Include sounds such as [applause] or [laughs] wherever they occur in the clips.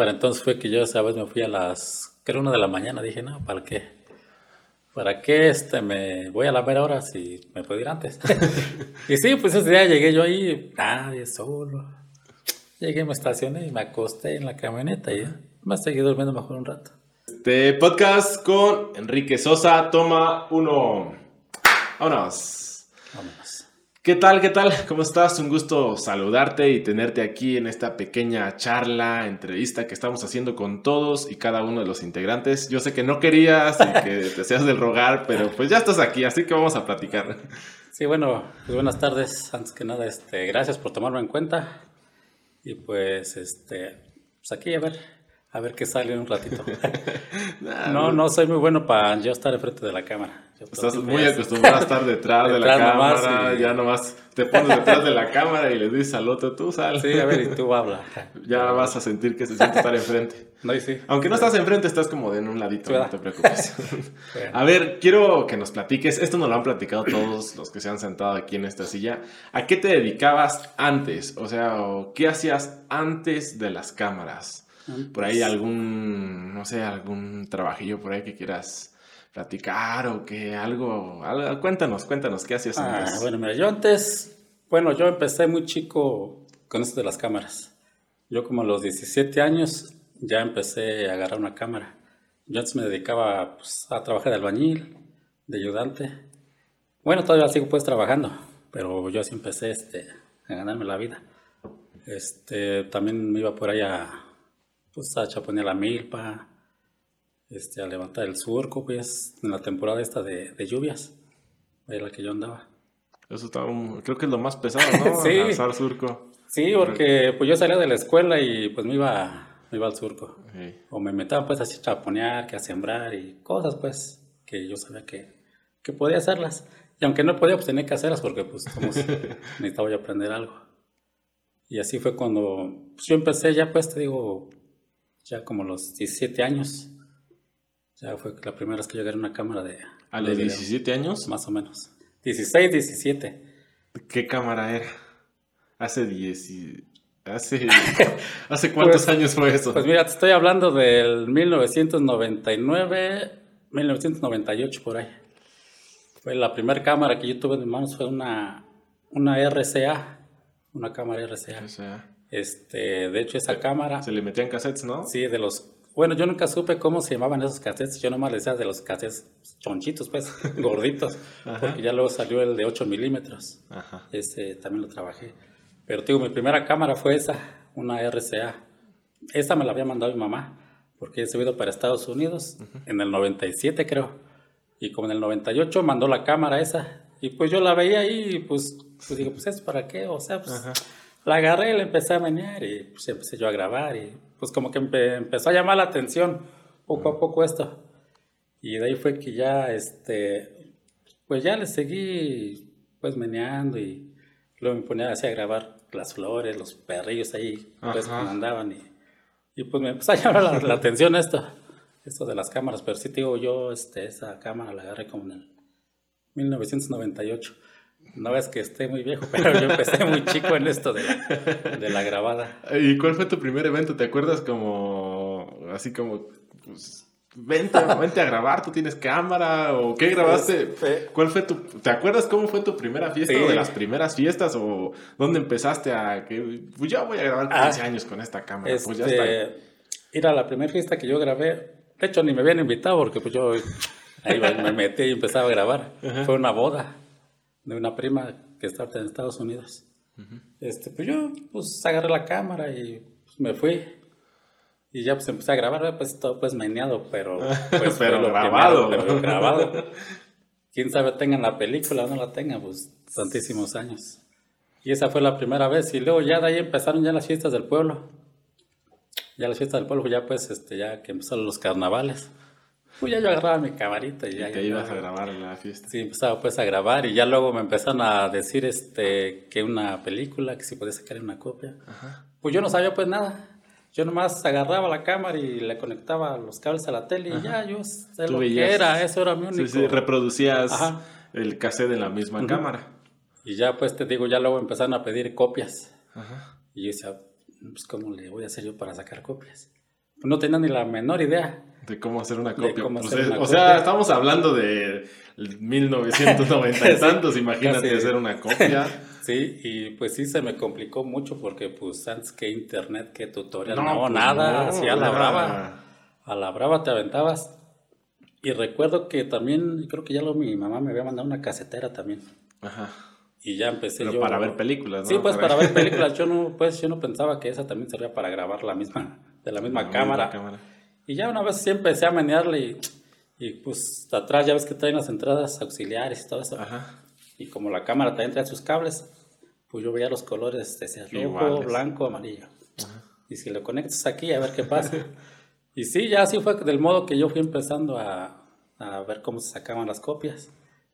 Para entonces fue que yo esa vez me fui a las, creo una de la mañana, dije, no, ¿para qué? ¿Para qué este, me voy a la mera hora si me puedo ir antes? [laughs] y sí, pues ese día llegué yo ahí, nadie, solo. Llegué, me estacioné y me acosté en la camioneta y me seguí durmiendo mejor un rato. Este podcast con Enrique Sosa, toma uno. Vámonos. Vámonos. ¿Qué tal? ¿Qué tal? [laughs] ¿Cómo estás? Un gusto saludarte y tenerte aquí en esta pequeña charla, entrevista que estamos haciendo con todos y cada uno de los integrantes. Yo sé que no querías y que [laughs] te seas del rogar, pero pues ya estás aquí, así que vamos a platicar. Sí, bueno, pues buenas tardes. Antes que nada, este, gracias por tomarme en cuenta. Y pues, este, pues aquí a ver, a ver qué sale en un ratito. [laughs] no, no soy muy bueno para yo estar enfrente de la cámara. Yo Estás muy es- acostumbrado a estar detrás de la nomás, cámara, y- ya nomás te pones detrás de la cámara y le dices al otro, tú sal. Sí, a ver, y tú habla. Ya vas a sentir que se siente estar enfrente. No, y sí. Aunque no estás enfrente, estás como de en un ladito, no te preocupes. Bueno. [laughs] [laughs] A ver, quiero que nos platiques, esto nos lo han platicado todos los que se han sentado aquí en esta silla. ¿A qué te dedicabas antes? O sea, ¿qué hacías antes de las cámaras? Por ahí algún, no sé, algún trabajillo por ahí que quieras platicar o que algo, algo- cuéntanos, cuéntanos, ¿qué hacías Ah, antes? bueno, mira, yo antes, bueno, yo empecé muy chico con esto de las cámaras. Yo como a los 17 años ya empecé a agarrar una cámara. Yo antes me dedicaba pues, a trabajar de albañil, de ayudante. Bueno, todavía sigo pues trabajando, pero yo así empecé este, a ganarme la vida. Este, también me iba por ahí a, pues, a chaponear la milpa, este, a levantar el surco, pues, en la temporada esta de, de lluvias, era la que yo andaba. Eso está, un- creo que es lo más pesado, ¿no? [laughs] Sí. Alzar surco. Sí, porque pues yo salía de la escuela y pues me iba, me iba al surco. Sí. O me metía pues así a chaponear, que a sembrar y cosas pues que yo sabía que, que podía hacerlas. Y aunque no podía, pues tenía que hacerlas porque pues como si [laughs] necesitaba yo aprender algo. Y así fue cuando pues, yo empecé ya pues te digo, ya como los 17 años. Ya fue la primera vez que yo agarré una cámara de... A de los video, 17 años, Más o menos. 16, 17. ¿qué cámara era? Hace 10 y- Hace, [laughs] ¿Hace cuántos Pues- años fue eso? Pues mira, te estoy hablando del 1999, 1998 por ahí. Fue la primera cámara que yo tuve en mis manos, fue una, una RCA, una cámara RCA. Sea, Este, de hecho, esa cámara, se le metían cassettes, ¿no? sí, de los... Bueno, yo nunca supe cómo se llamaban esos cassettes, yo nomás le decía de los cassettes chonchitos, pues, [laughs] gorditos, porque ya luego salió el de 8 milímetros. Ajá. Ese también lo trabajé. Pero digo, mi primera cámara fue esa, una RCA. Esa me la había mandado mi mamá, porque he subido para Estados Unidos en el 97 creo. Y como en el 98 mandó la cámara esa. Y pues yo la veía ahí y pues, pues digo, pues es para qué, o sea, pues Ajá. La agarré y la empecé a menear y pues empecé yo a grabar y pues como que empe- empezó a llamar la atención poco a poco esto. Y de ahí fue que ya, este, pues ya le seguí pues meneando y luego me ponía así a grabar las flores, los perrillos ahí, pues que andaban y, y pues me empezó a llamar la, la atención esto, esto de las cámaras, pero sí te digo yo, este, esa cámara la agarré como en el 1998. No es que esté muy viejo, pero yo empecé muy chico en esto de la, de la grabada. ¿Y cuál fue tu primer evento? ¿Te acuerdas como, así como, pues, vente, vente a grabar, tú tienes cámara o qué grabaste? Este- ¿Cuál fue tu, te acuerdas cómo fue tu primera fiesta Sí. o de las primeras fiestas o dónde empezaste a que, pues ya voy a grabar 15 Ah, años con esta cámara? pues ya está. Este, ir a la primera fiesta que yo grabé, de hecho ni me habían invitado porque pues yo ahí me metí y empezaba a grabar. Fue una boda de una prima que estaba en Estados Unidos. Este, pues yo pues agarré la cámara y pues, me fui. Y ya pues empecé a grabar, pues todo pues meneado, pero [laughs] pues, Pero grabado. primero, pero grabado. [laughs] Quién sabe tengan la película o no la tengan, pues tantísimos años. Y esa fue la primera vez. Y luego ya de ahí empezaron ya las fiestas del pueblo. Ya las fiestas del pueblo, ya pues, este, ya que empezaron los carnavales. Pues ya yo agarraba mi camarita y ya. Y ya te ibas a grabar en la fiesta. Sí, empezaba pues a grabar y ya luego me empezaron a decir este, que una película, que si podía sacar una copia. Pues yo no sabía pues nada. Yo nomás agarraba la cámara y le conectaba los cables a la tele y ya yo sé lo veías- que era, eso era mi único. Sí, sí, reproducías Ajá. el cassette en la misma cámara. Y ya pues te digo, ya luego empezaron a pedir copias. Ajá. Y yo decía, pues ¿cómo le voy a hacer yo para sacar copias? no tenía ni la menor idea. De cómo hacer una copia. Pues o sea, estamos hablando de 1990 y [laughs] tantos, imagínate hacer una copia. [laughs] sí, y pues sí se me complicó mucho porque pues antes que internet, que tutorial, no, pues nada, así a la brava. A la brava te aventabas. Y recuerdo que también, creo que ya lo, mi mamá me había mandado una casetera también. Ajá. Y ya empecé Pero para ver películas, ¿no? Sí, pues para, ver películas. Yo no, pues yo no pensaba que esa también servía para grabar la misma, de la misma, cámara. Y ya una vez sí empecé a menearle y, y, pues atrás ya ves que traen las entradas auxiliares y todo eso. Ajá. Y como la cámara también trae sus cables, pues yo veía los colores, decía rojo, blanco, amarillo. Ajá. Y si lo conectas aquí, a ver qué pasa. [laughs] y sí, ya así fue del modo que yo fui empezando a, a ver cómo se sacaban las copias.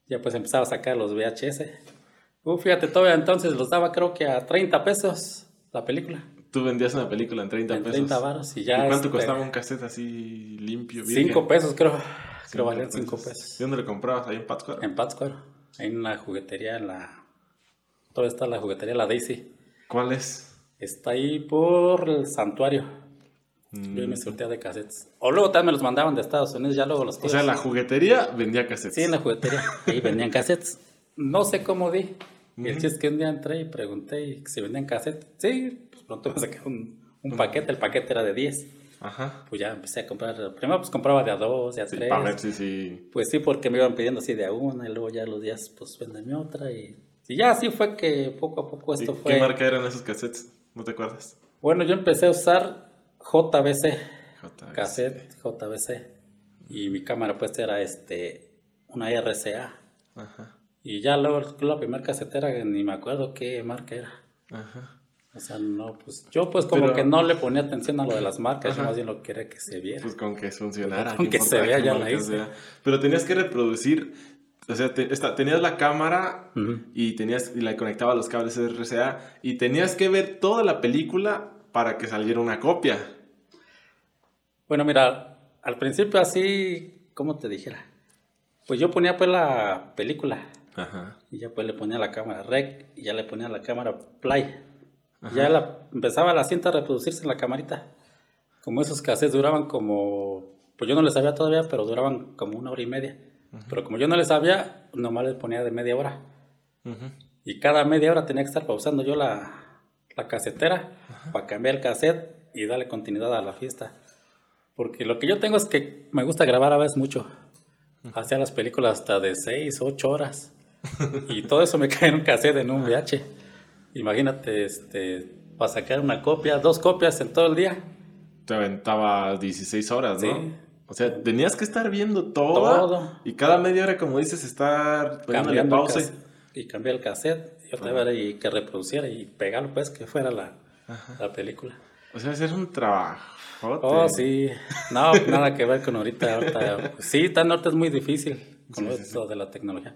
Ya pues empezaba a sacar los VHS Uh, fíjate, todavía entonces los daba creo que a 30 pesos la película. Tú vendías una película en 30 pesos. 30 baros y ya. ¿Y cuánto este, costaba un cassette así limpio? 5 pesos creo. Creo valían 5 pesos. ¿Y dónde lo comprabas? ¿Ahí en Pátzcuaro? En Pátzcuaro. Ahí en una juguetería, en la... Todavía está la juguetería, la Daisy. ¿Cuál es? Está ahí por el santuario. Mm. Yo me surtía de cassettes. O luego también me los mandaban de Estados Unidos, ya luego los tíos. O sea, la juguetería vendía cassettes. Sí, en la juguetería. Ahí vendían cassettes. No sé cómo di. Y el chiste es que un día entré y pregunté si vendían cassette. Sí, pues pronto me saqué un, un paquete, el paquete era de 10. Ajá. Pues ya empecé a comprar. Primero pues compraba de a dos, de a tres. sí, sí. Pues sí, porque me iban pidiendo así de a una y luego ya los días pues vendeme otra y, y ya así fue que poco a poco esto fue. ¿Qué marca eran esos cassettes? ¿No te acuerdas? Bueno, yo empecé a usar JBC. JBC. Cassette JBC. Y mi cámara pues era este una RCA. Ajá. Y ya luego la primera casetera, ni me acuerdo qué marca era. Ajá. O sea, no, pues yo pues como que no le ponía atención a lo de las marcas, yo más bien lo quería que se viera. Pues con que funcionara. Con que se vea ya la hice. Pero tenías que reproducir, o sea, tenías la cámara y tenías y la conectaba a los cables RCA y tenías que ver toda la película para que saliera una copia. Bueno, mira, al principio así, ¿cómo te dijera? Pues yo ponía pues la película y ya pues le ponía la cámara rec y ya le ponía la cámara play. Ya la, empezaba la cinta a reproducirse en la camarita. Como esos cassettes duraban como, pues yo no les sabía todavía, pero duraban como una hora y media. Pero como yo no les sabía, nomás les ponía de media hora. Y cada media hora tenía que estar pausando yo la, la casetera para cambiar el cassette y darle continuidad a la fiesta. Porque lo que yo tengo es que me gusta grabar a veces mucho. Hacía las películas hasta de 6, 8 horas. [laughs] y todo eso me cae en un cassette, en un VH. Imagínate, este, para sacar una copia, dos copias en todo el día. Te aventaba 16 horas, ¿no? Sí. O sea, tenías que estar viendo todo. Y cada media hora, como dices, estar poniéndole pausa. Y cambiar el cassette. Y otra vez y que reproduciera y pegarlo, pues, que fuera la, la película. O sea, hacer un trabajo. Oh, sí. No, nada que ver con ahorita. ahorita. Sí, tan ahorita es muy difícil con esto de la tecnología.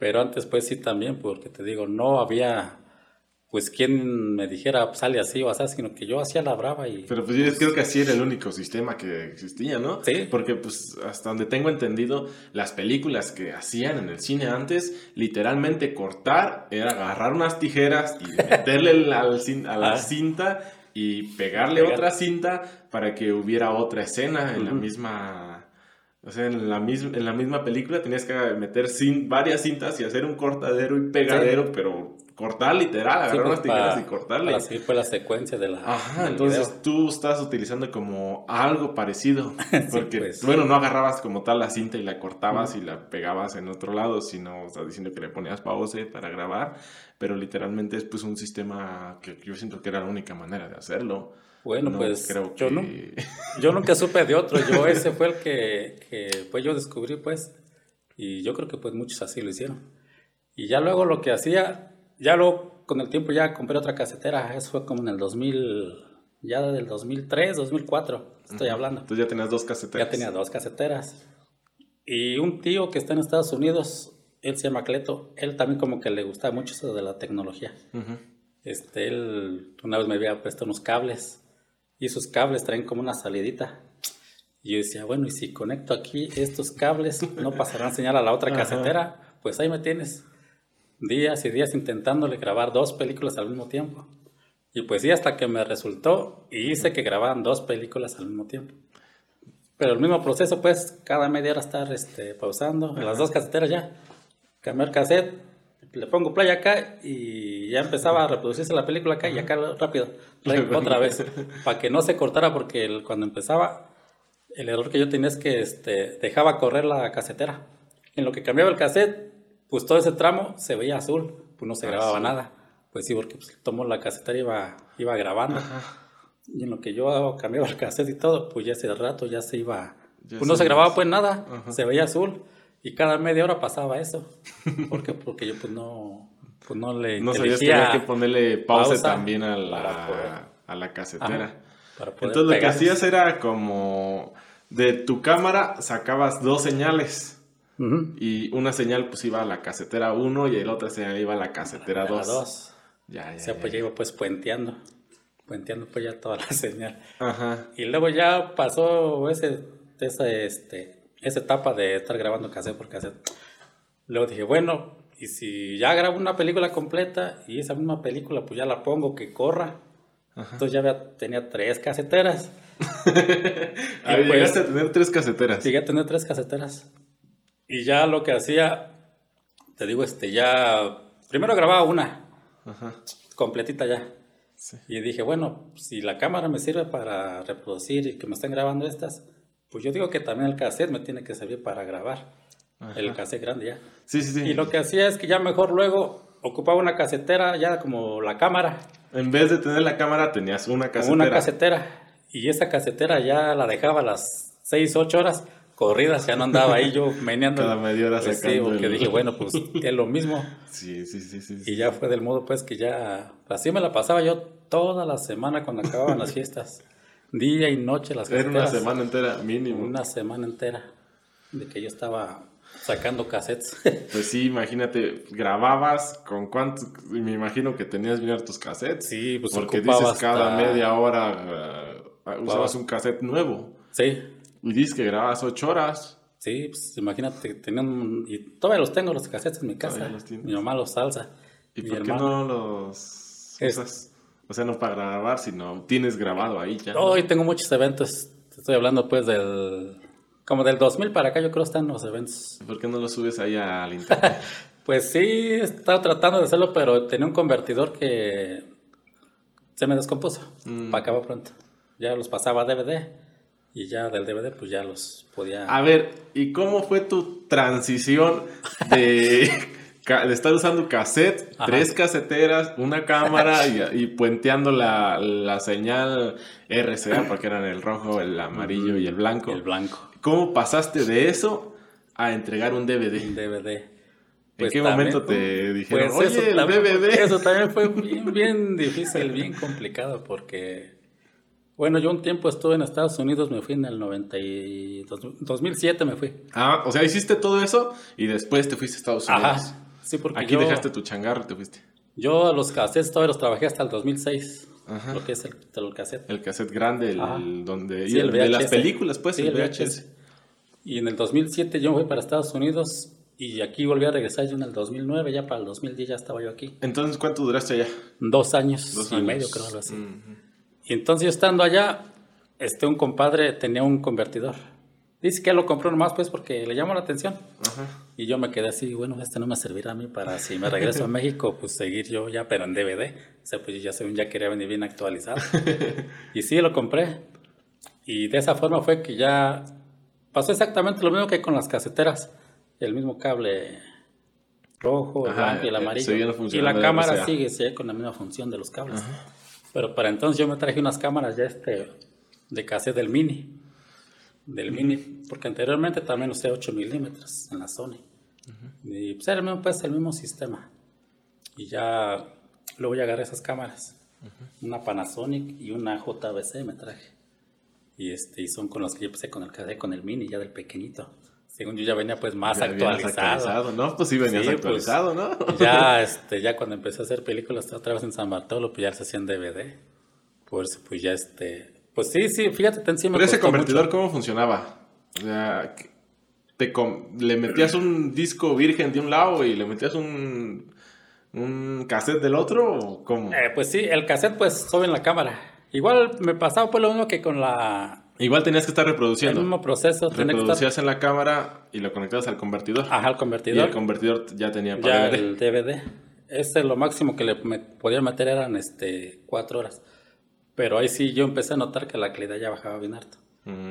Pero antes pues sí también, porque te digo, no había pues quien me dijera sale así o así, sino que yo hacía la brava y... Pero pues, yo creo que así era el único sistema que existía, ¿no? Sí. Porque pues hasta donde tengo entendido, las películas que hacían en el cine antes, literalmente cortar era agarrar unas tijeras y [laughs] meterle a la ah. cinta y pegarle otra cinta para que hubiera otra escena en la misma o sea, en la, misma, en la misma película tenías que meter varias cintas y hacer un cortadero y pegadero, pero cortar literal, agarrar unas pues, tijeras y cortarle. Así fue la secuencia de la. Ajá, entonces tú estás utilizando como algo parecido. [laughs] Porque, pues. bueno, no agarrabas como tal la cinta y la cortabas y la pegabas en otro lado, sino estás diciendo que le ponías pause para grabar, pero literalmente es pues un sistema que yo siento que era la única manera de hacerlo. Bueno, pues yo, no, yo nunca supe de otro, yo ese fue el que, que, pues yo descubrí pues y yo creo que pues muchos así lo hicieron. Y ya luego lo que hacía, ya luego con el tiempo ya compré otra casetera, eso fue como en el 2000, ya del 2003, 2004, estoy hablando. Entonces ya tenías dos caseteras. Ya tenía dos caseteras. Y un tío que está en Estados Unidos, él se llama Cleto, él también como que le gustaba mucho eso de la tecnología. Este, él una vez me había puesto unos cables y esos cables traen como una salidita. Y yo decía, bueno, y si conecto aquí estos cables, no pasarán señal a la otra casetera, pues ahí me tienes días y días intentándole grabar dos películas al mismo tiempo. Y pues sí, hasta que me resultó y hice que grababan dos películas al mismo tiempo. Pero el mismo proceso, pues, cada media hora estar este, pausando, las dos caseteras ya, cambiar cassette, le pongo play acá y ya empezaba a reproducirse la película acá y acá rápido, [laughs] otra vez, para que no se cortara porque cuando empezaba, el error que yo tenía es que este, dejaba correr la casetera. En lo que cambiaba el cassette, pues todo ese tramo se veía azul, pues no se ah, grababa nada. Pues sí, porque pues, tomó la casetera y iba, iba grabando. Y en lo que yo cambiaba el cassette y todo, pues ya ese rato ya se iba... pues no se grababa pues nada, se veía azul. Y cada media hora pasaba eso. porque Porque yo pues no, pues no le No sabías que había que ponerle pausa, también a la, a la casetera. Entonces lo que hacías era como de tu cámara sacabas dos señales. Y una señal pues iba a la casetera 1 y la otra señal iba a la casetera 2. Ya, ya, o sea, pues ya iba pues puenteando. Puenteando pues ya toda la [laughs] señal. Ajá. Y luego ya pasó ese, ese este, esa etapa de estar grabando cassette por cassette. Luego dije, bueno, y si ya grabo una película completa y esa misma película pues ya la pongo que corra. Entonces ya tenía tres caseteras. [laughs] a ver, pues, llegaste a tener tres caseteras. Llegué a tener tres caseteras. Y ya lo que hacía, te digo, este, ya, primero grababa una, completita ya. Y dije, bueno, si la cámara me sirve para reproducir y que me estén grabando estas, pues yo digo que también el cassette me tiene que servir para grabar. El cassette grande ya. Sí, sí, sí. Y lo que hacía es que ya mejor luego ocupaba una casetera ya como la cámara. En vez de tener la cámara tenías una casetera. Una casetera. Y esa casetera ya la dejaba a las 6, 8 horas corridas, ya no andaba ahí yo [laughs] meneando. Cada media hora pues Sí, porque dije, bueno, pues [laughs] es lo mismo. Sí, sí, sí, sí. Y ya fue del modo pues que ya, así me la pasaba yo toda la semana cuando acababan las fiestas. Día y noche las Era una semana entera, mínimo. Una semana entera de que yo estaba sacando cassettes. [laughs] Pues sí, imagínate, grababas con cuántos, me imagino que tenías bien tus cassettes. Sí, pues porque dices cada media hora uh, usabas un cassette nuevo. Sí. Y dices que grababas ocho horas. Sí, pues imagínate, tenían, y todavía los tengo los cassettes en mi casa. Mi mamá los salsa. ¿Y por qué no los usas? O sea, no para grabar, sino tienes grabado ahí ya. Hoy tengo muchos eventos. estoy hablando pues del... Como del 2000 para acá yo creo están los eventos. ¿Por qué no los subes ahí al [laughs] internet? pues sí, he estado tratando de hacerlo, pero tenía un convertidor que se me descompuso. Mm. Para acabar pronto. Ya los pasaba a DVD y ya del DVD pues ya los podía... A ver, ¿y cómo fue tu transición de... [laughs] de estar usando cassette, tres caseteras, una cámara y, puenteando la, señal RCA, porque eran el rojo, el amarillo y el blanco. El blanco. ¿Cómo pasaste de eso a entregar un DVD? Un DVD. ¿En pues qué momento te dijeron, pues oye, el DVD? Eso también fue bien, bien difícil, bien complicado, porque, bueno, yo un tiempo estuve en Estados Unidos, me fui en el 90 y 2007 me fui. Ah, o sea, hiciste todo eso y después te fuiste a Estados Unidos. Ajá. Sí, porque Aquí dejaste tu changarro y te fuiste. Yo los cassettes todavía los trabajé hasta el 2006. Ajá. Lo que es el, el cassette. El cassette grande, el, donde... Sí, el de las películas, pues, sí, el VHS. Y en el 2007 yo me fui para Estados Unidos y aquí volví a regresar yo en el 2009, ya para el 2010 ya estaba yo aquí. Entonces, ¿cuánto duraste allá? Dos años, Dos y medio, creo, algo así. Y entonces yo estando allá, este, un compadre tenía un convertidor. Dice que lo compró nomás pues porque le llamó la atención. Y yo me quedé así, bueno, este no me servirá a mí para si me regreso a [laughs] México, pues seguir yo ya, pero en DVD. O sea, pues yo ya según ya quería venir bien actualizado. [laughs] y sí, lo compré. Y de esa forma fue que ya pasó exactamente lo mismo que con las caseteras. El mismo cable rojo, el blanco y el eh, amarillo. Y la cámara sigue, sigue con la misma función de los cables. Pero para entonces yo me traje unas cámaras ya este de cassette del mini del Mini, porque anteriormente también usé 8 milímetros en la Sony. Y pues era el mismo, pues, el mismo sistema. Y ya luego ya agarré esas cámaras. Una Panasonic y una JVC me traje. Y, este, y son con las que yo empecé con el con el Mini, ya del pequeñito. Según yo ya venía pues más actualizado. ¿no? Pues sí venías pues, actualizado, ¿no? ya, [laughs] este, ya cuando empecé a hacer películas otra vez en San Bartolo, pues ya se hacían DVD. Por eso pues ya este pues sí, sí, fíjate, te encima. Pero ese convertidor, ¿cómo funcionaba? O sea, te le metías un disco virgen de un lado y le metías un, un cassette del otro o cómo? Eh, pues sí, el cassette pues sube en la cámara. Igual me pasaba pues lo mismo que con la... Igual tenías que estar reproduciendo. El mismo proceso. Reproducías en la cámara y lo conectabas al convertidor. Ajá, al convertidor. Y el convertidor ya tenía para ya el DVD. Este lo máximo que le podía meter eran este cuatro horas. Pero ahí sí yo empecé a notar que la calidad ya bajaba bien harto.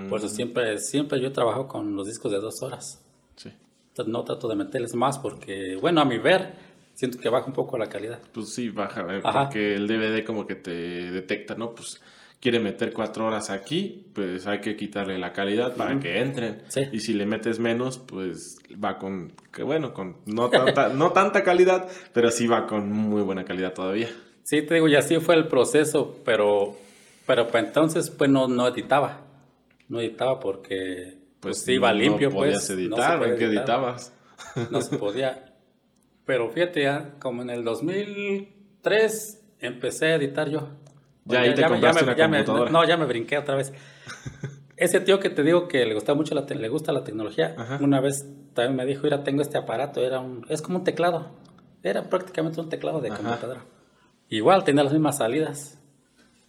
Por eso mm. siempre, siempre yo trabajo con los discos de dos horas. Sí. Entonces no trato de meterles más porque, bueno, a mi ver, siento que baja un poco la calidad. Pues sí, baja, eh, porque el DVD como que te detecta, ¿no? Pues quiere meter cuatro horas aquí, pues hay que quitarle la calidad para que entren. Y si le metes menos, pues va con, que bueno, con no tanta, [laughs] no tanta calidad, pero sí va con muy buena calidad todavía. Sí, te digo, y así fue el proceso, pero, pero pues entonces pues no, no editaba. No editaba porque pues, pues iba limpio. No podías pues, editar, ¿en qué editabas? No se podía. Pero fíjate, ya, como en el 2003 empecé a editar yo. Ya, ahí te compraste una computadora. no, ya me brinqué otra vez. Ese tío que te digo que le gusta mucho la, le gusta la tecnología, una vez también me dijo, mira, tengo este aparato, era un, es como un teclado. Era prácticamente un teclado de computadora. Igual tenía las mismas salidas.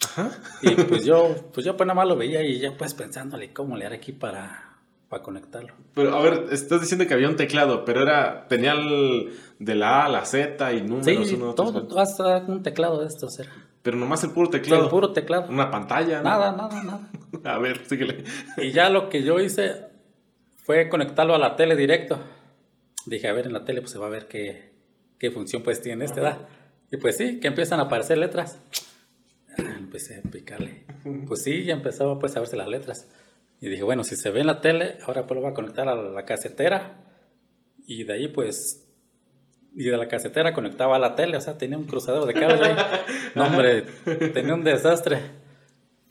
Ajá. Y pues yo, pues yo pues nada más lo veía y ya pues pensándole cómo le haré aquí para, para conectarlo. Pero a ver, estás diciendo que había un teclado, pero era, tenía el, de la A a la Z y números. Sí, uno, todo, hasta un teclado de estos era. Pero nomás el puro teclado. el puro teclado. Una pantalla. Nada, nada, nada. [laughs] a ver, síguele. Y ya lo que yo hice fue conectarlo a la tele directo. Dije, a ver, en la tele pues se va a ver qué, qué función pues tiene este, ¿da? Y pues sí, que empiezan a aparecer letras. Empecé a picarle. Pues sí, ya empezaba pues a verse las letras. Y dije, bueno, si se ve en la tele, ahora pues lo voy a conectar a la casetera. Y de ahí pues y de la casetera conectaba a la tele, o sea, tenía un cruzadero de cable ahí. [laughs] No, hombre, tenía un desastre.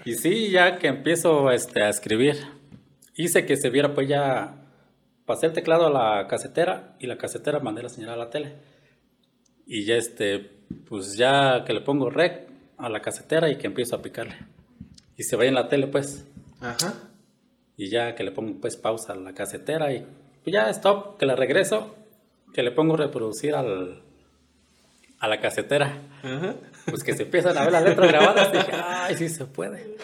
Y sí, ya que empiezo este, a escribir, hice que se viera, pues ya pasé el teclado a la casetera y la casetera mandé la señal a la tele. Y ya este, pues ya que le pongo rec a la casetera y que empiezo a picarle. Y se ve en la tele, pues. Ajá. Y ya que le pongo pues pausa a la casetera y pues ya stop, que la regreso que le pongo reproducir al, a la casetera. Pues que se empiezan a ver las letras grabadas. dije, [laughs] ay, sí se puede.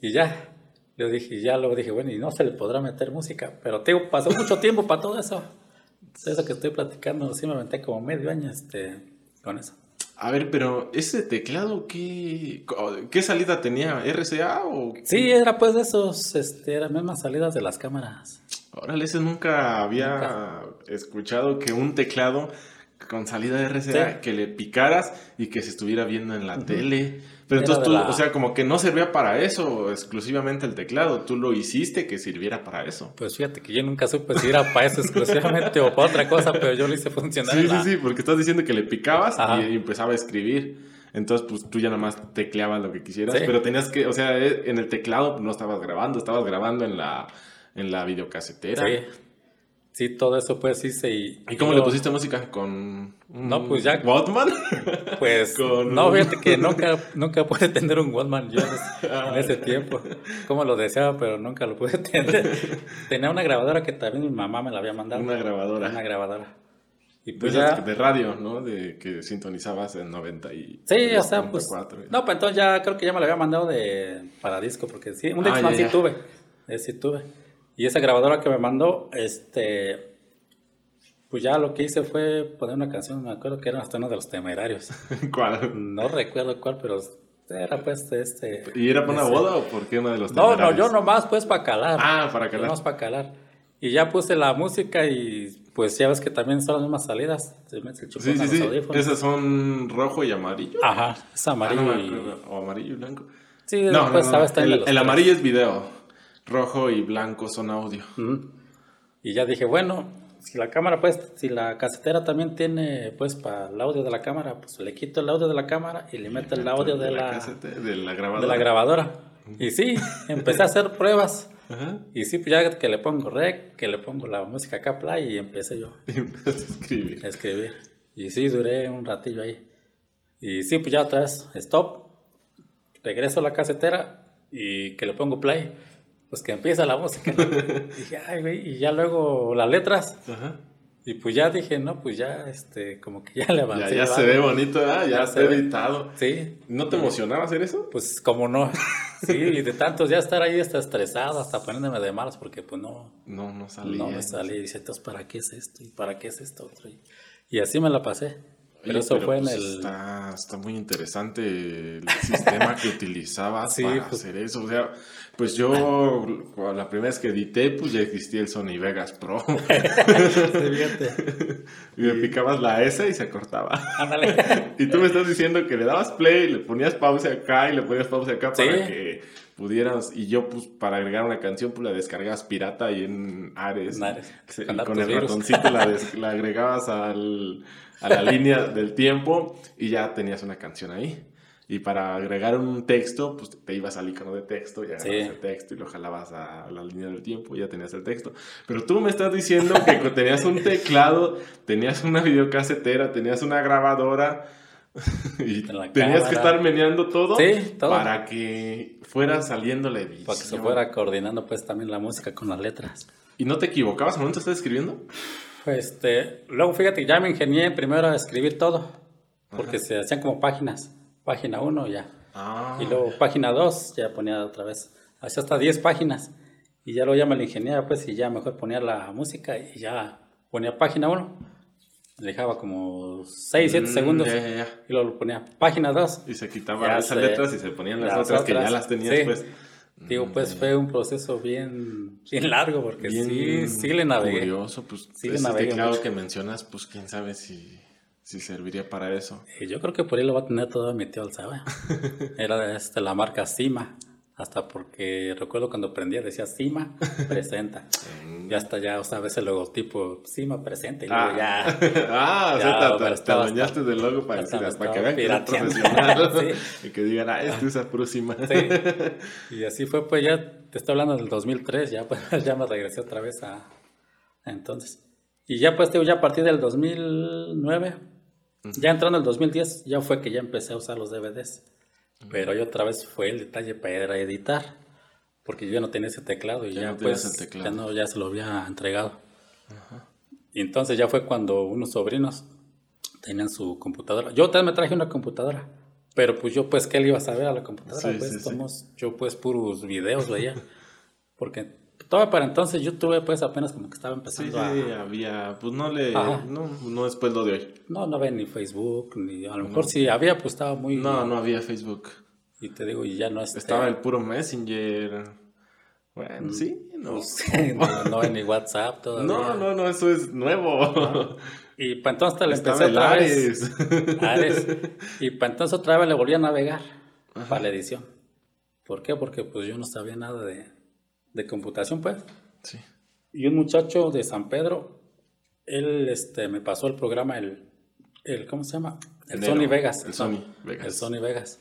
Y ya, le dije, ya luego dije, bueno, y no se le podrá meter música. Pero te pasó mucho tiempo para todo eso. Eso que estoy platicando, sí me aventé como medio año este, con eso. A ver, pero ese teclado, ¿qué, qué salida tenía? ¿RCA o...? Sí, era pues de esos, este, eran mismas salidas de las cámaras. Órale, ese nunca había escuchado que un teclado con salida de RCA que le picaras y que se estuviera viendo en la tele. Pero entonces tú, o sea, como que no servía para eso exclusivamente el teclado, tú lo hiciste que sirviera para eso. Pues fíjate que yo nunca supe si era para eso exclusivamente o para otra cosa, pero yo lo hice funcionar. Sí, sí, sí, porque estás diciendo que le picabas y, empezaba a escribir. Entonces, pues tú ya nada más tecleabas lo que quisieras, pero tenías que, o sea, eh, en el teclado no estabas grabando, estabas grabando en la en la videocasetera. Sí. Sí, todo eso pues hice y... ¿Y cómo le pusiste música? ¿Con no, pues ya, Walkman? [laughs] Pues [laughs] no, fíjate que nunca, [laughs] nunca pude tener un Walkman yo en ese, tiempo. Como lo deseaba, pero nunca lo pude tener. Tenía una grabadora que también mi mamá me la había mandado. Una grabadora. Una grabadora. Y pues de, ya... de radio, ¿no? De que sintonizabas en 90 y... Sí, o sea, pues... No, pues entonces ya creo que ya me la había mandado de para disco, porque sí, un ah, sí tuve. sí tuve. Y esa grabadora que me mandó, este, pues ya lo que hice fue poner una canción, me acuerdo que era hasta uno de los temerarios. [laughs] ¿Cuál? No recuerdo cuál, pero era pues este... ¿Y era para una boda o por qué uno de los temerarios? No, no, yo nomás pues para calar. Ah, para calar. Nomás para calar. Y ya puse la música y pues ya ves que también son las mismas salidas. sí, sí, sí. Esas son rojo y amarillo. Ajá, es amarillo ah, y... O amarillo y blanco. Sí, no, pues no, el, el amarillo es video rojo y blanco son audio. Y ya dije, bueno, si la cámara, pues, si la casetera también tiene, pues, para el audio de la cámara, pues le quito el audio de la cámara y le meto el audio de, la, de, la, grabadora. De la grabadora. Y sí, empecé a hacer pruebas. Y sí, pues ya que le pongo rec, que le pongo la música acá play y empecé yo. [laughs] Y empecé a escribir. A escribir. Y sí, duré un ratillo ahí. Y sí, pues ya otra vez, stop, regreso a la casetera y que le pongo play pues que empieza la música. y [laughs] dije, ay, güey, y ya luego las letras. Y pues ya dije, no, pues ya, este, como que ya le avancé. Ya, ya se ve bonito, ¿verdad? Ya, está editado. Sí. ¿No te emocionaba hacer eso? Pues como no. [laughs] Sí, y de tantos ya estar ahí hasta estresado, hasta poniéndome de malas, porque pues no. No, no salía. No me salía. Y dice, entonces, ¿para qué es esto? ¿Y para qué es esto otro? Y así me la pasé. Pero eso fue en pues el. Está, está, muy interesante el sistema que [laughs] utilizabas Sí, para pues- hacer eso. O sea, pues yo, la primera vez que edité, pues ya existía el Sony Vegas Pro. [laughs] Y me picabas la S y se cortaba. Ándale. [laughs] Y tú me estás diciendo que le dabas play, le ponías pausa acá y le ponías pausa acá Sí. para que pudieras. Y yo, pues, para agregar una canción, pues la descargabas pirata ahí en Ares. En Ares. Y Con el virus. ratoncito la, des- [laughs] la agregabas al, a la línea del tiempo y ya tenías una canción ahí. Y para agregar un texto, pues te ibas al icono de texto y agarrabas Sí. el texto y lo jalabas a la línea del tiempo y ya tenías el texto. Pero tú me estás diciendo que [laughs] tenías un teclado, tenías una videocasetera, tenías una grabadora [laughs] y tenías que cámara. estar meneando todo, Sí, todo. para que fuera saliendo la edición. Para que se fuera coordinando pues también la música con las letras. ¿Y no te equivocabas al momento de estar escribiendo? Este, luego fíjate, ya me ingenié primero a escribir todo, porque se hacían como páginas. Página 1 ya. Ah. Y luego página 2 ya ponía otra vez. Hacía hasta 10 páginas. Y ya luego ya me la ingeniaba pues y ya mejor ponía la música y ya ponía página 1. Le dejaba como 6, 7 Mm, segundos. ya, ya, ya. Y luego lo ponía página 2. Y se quitaban esas sé. letras y se ponían las Las otras que ya otras, las tenías, sí. pues. Digo, pues fue un proceso bien, bien largo porque Bien sí, sí le navegué. Curioso, pues. Sí le ese navegué teclado mucho. que mencionas, pues quién sabe si, si serviría para eso. Yo creo que por ahí lo va a tener todo mi tío, ¿sabe? [laughs] Era este, la marca Cima. Hasta porque recuerdo cuando prendía decía Cima [laughs] presenta. y hasta ya, o sea, ves el logotipo Cima presenta y luego ya. [laughs] ah, o Ya, sea, te- te, te estaba adueñaste del logo para, decir, para que vean que eres profesional. Sí. Y que digan, ah, este usa próxima. Sí. Y así fue, pues ya te estoy hablando del 2003, ya, pues, ya me regresé otra vez a, a entonces. Y ya pues, te ya a partir del 2009, ya entrando el 2010, ya fue que ya empecé a usar los DVDs. Pero ahí otra vez fue el detalle para editar, porque yo ya no tenía ese teclado y Ya ya, no pues el teclado. ya no ya se lo había entregado. Y entonces ya fue cuando unos sobrinos tenían su computadora. Yo también me traje una computadora, pero pues yo pues qué le iba a saber a la computadora, Sí, pues sí, sí. yo pues puros videos veía, [laughs] porque todavía para entonces YouTube pues apenas como que estaba Sí, empezando sí, a... había, pues no le, Ajá. no, no después lo de hoy. No, no había ni Facebook, ni a lo mejor si había pues estaba muy... No, no había Facebook. Y te digo, y ya no este, Estaba el puro Messenger. Bueno, sí, no. pues, [laughs] no, no hay ni WhatsApp todavía. No, no, no, eso es nuevo. Y para entonces le empecé el otra vez. Ares. Y para entonces otra vez le volví a navegar para la edición. ¿Por qué? Porque pues yo no sabía nada de, de computación, pues. Sí. Y un muchacho de San Pedro, él este, me pasó el programa, el, el ¿cómo se llama? El Nero, Sony Vegas. el Sony Vegas. El Sony Vegas.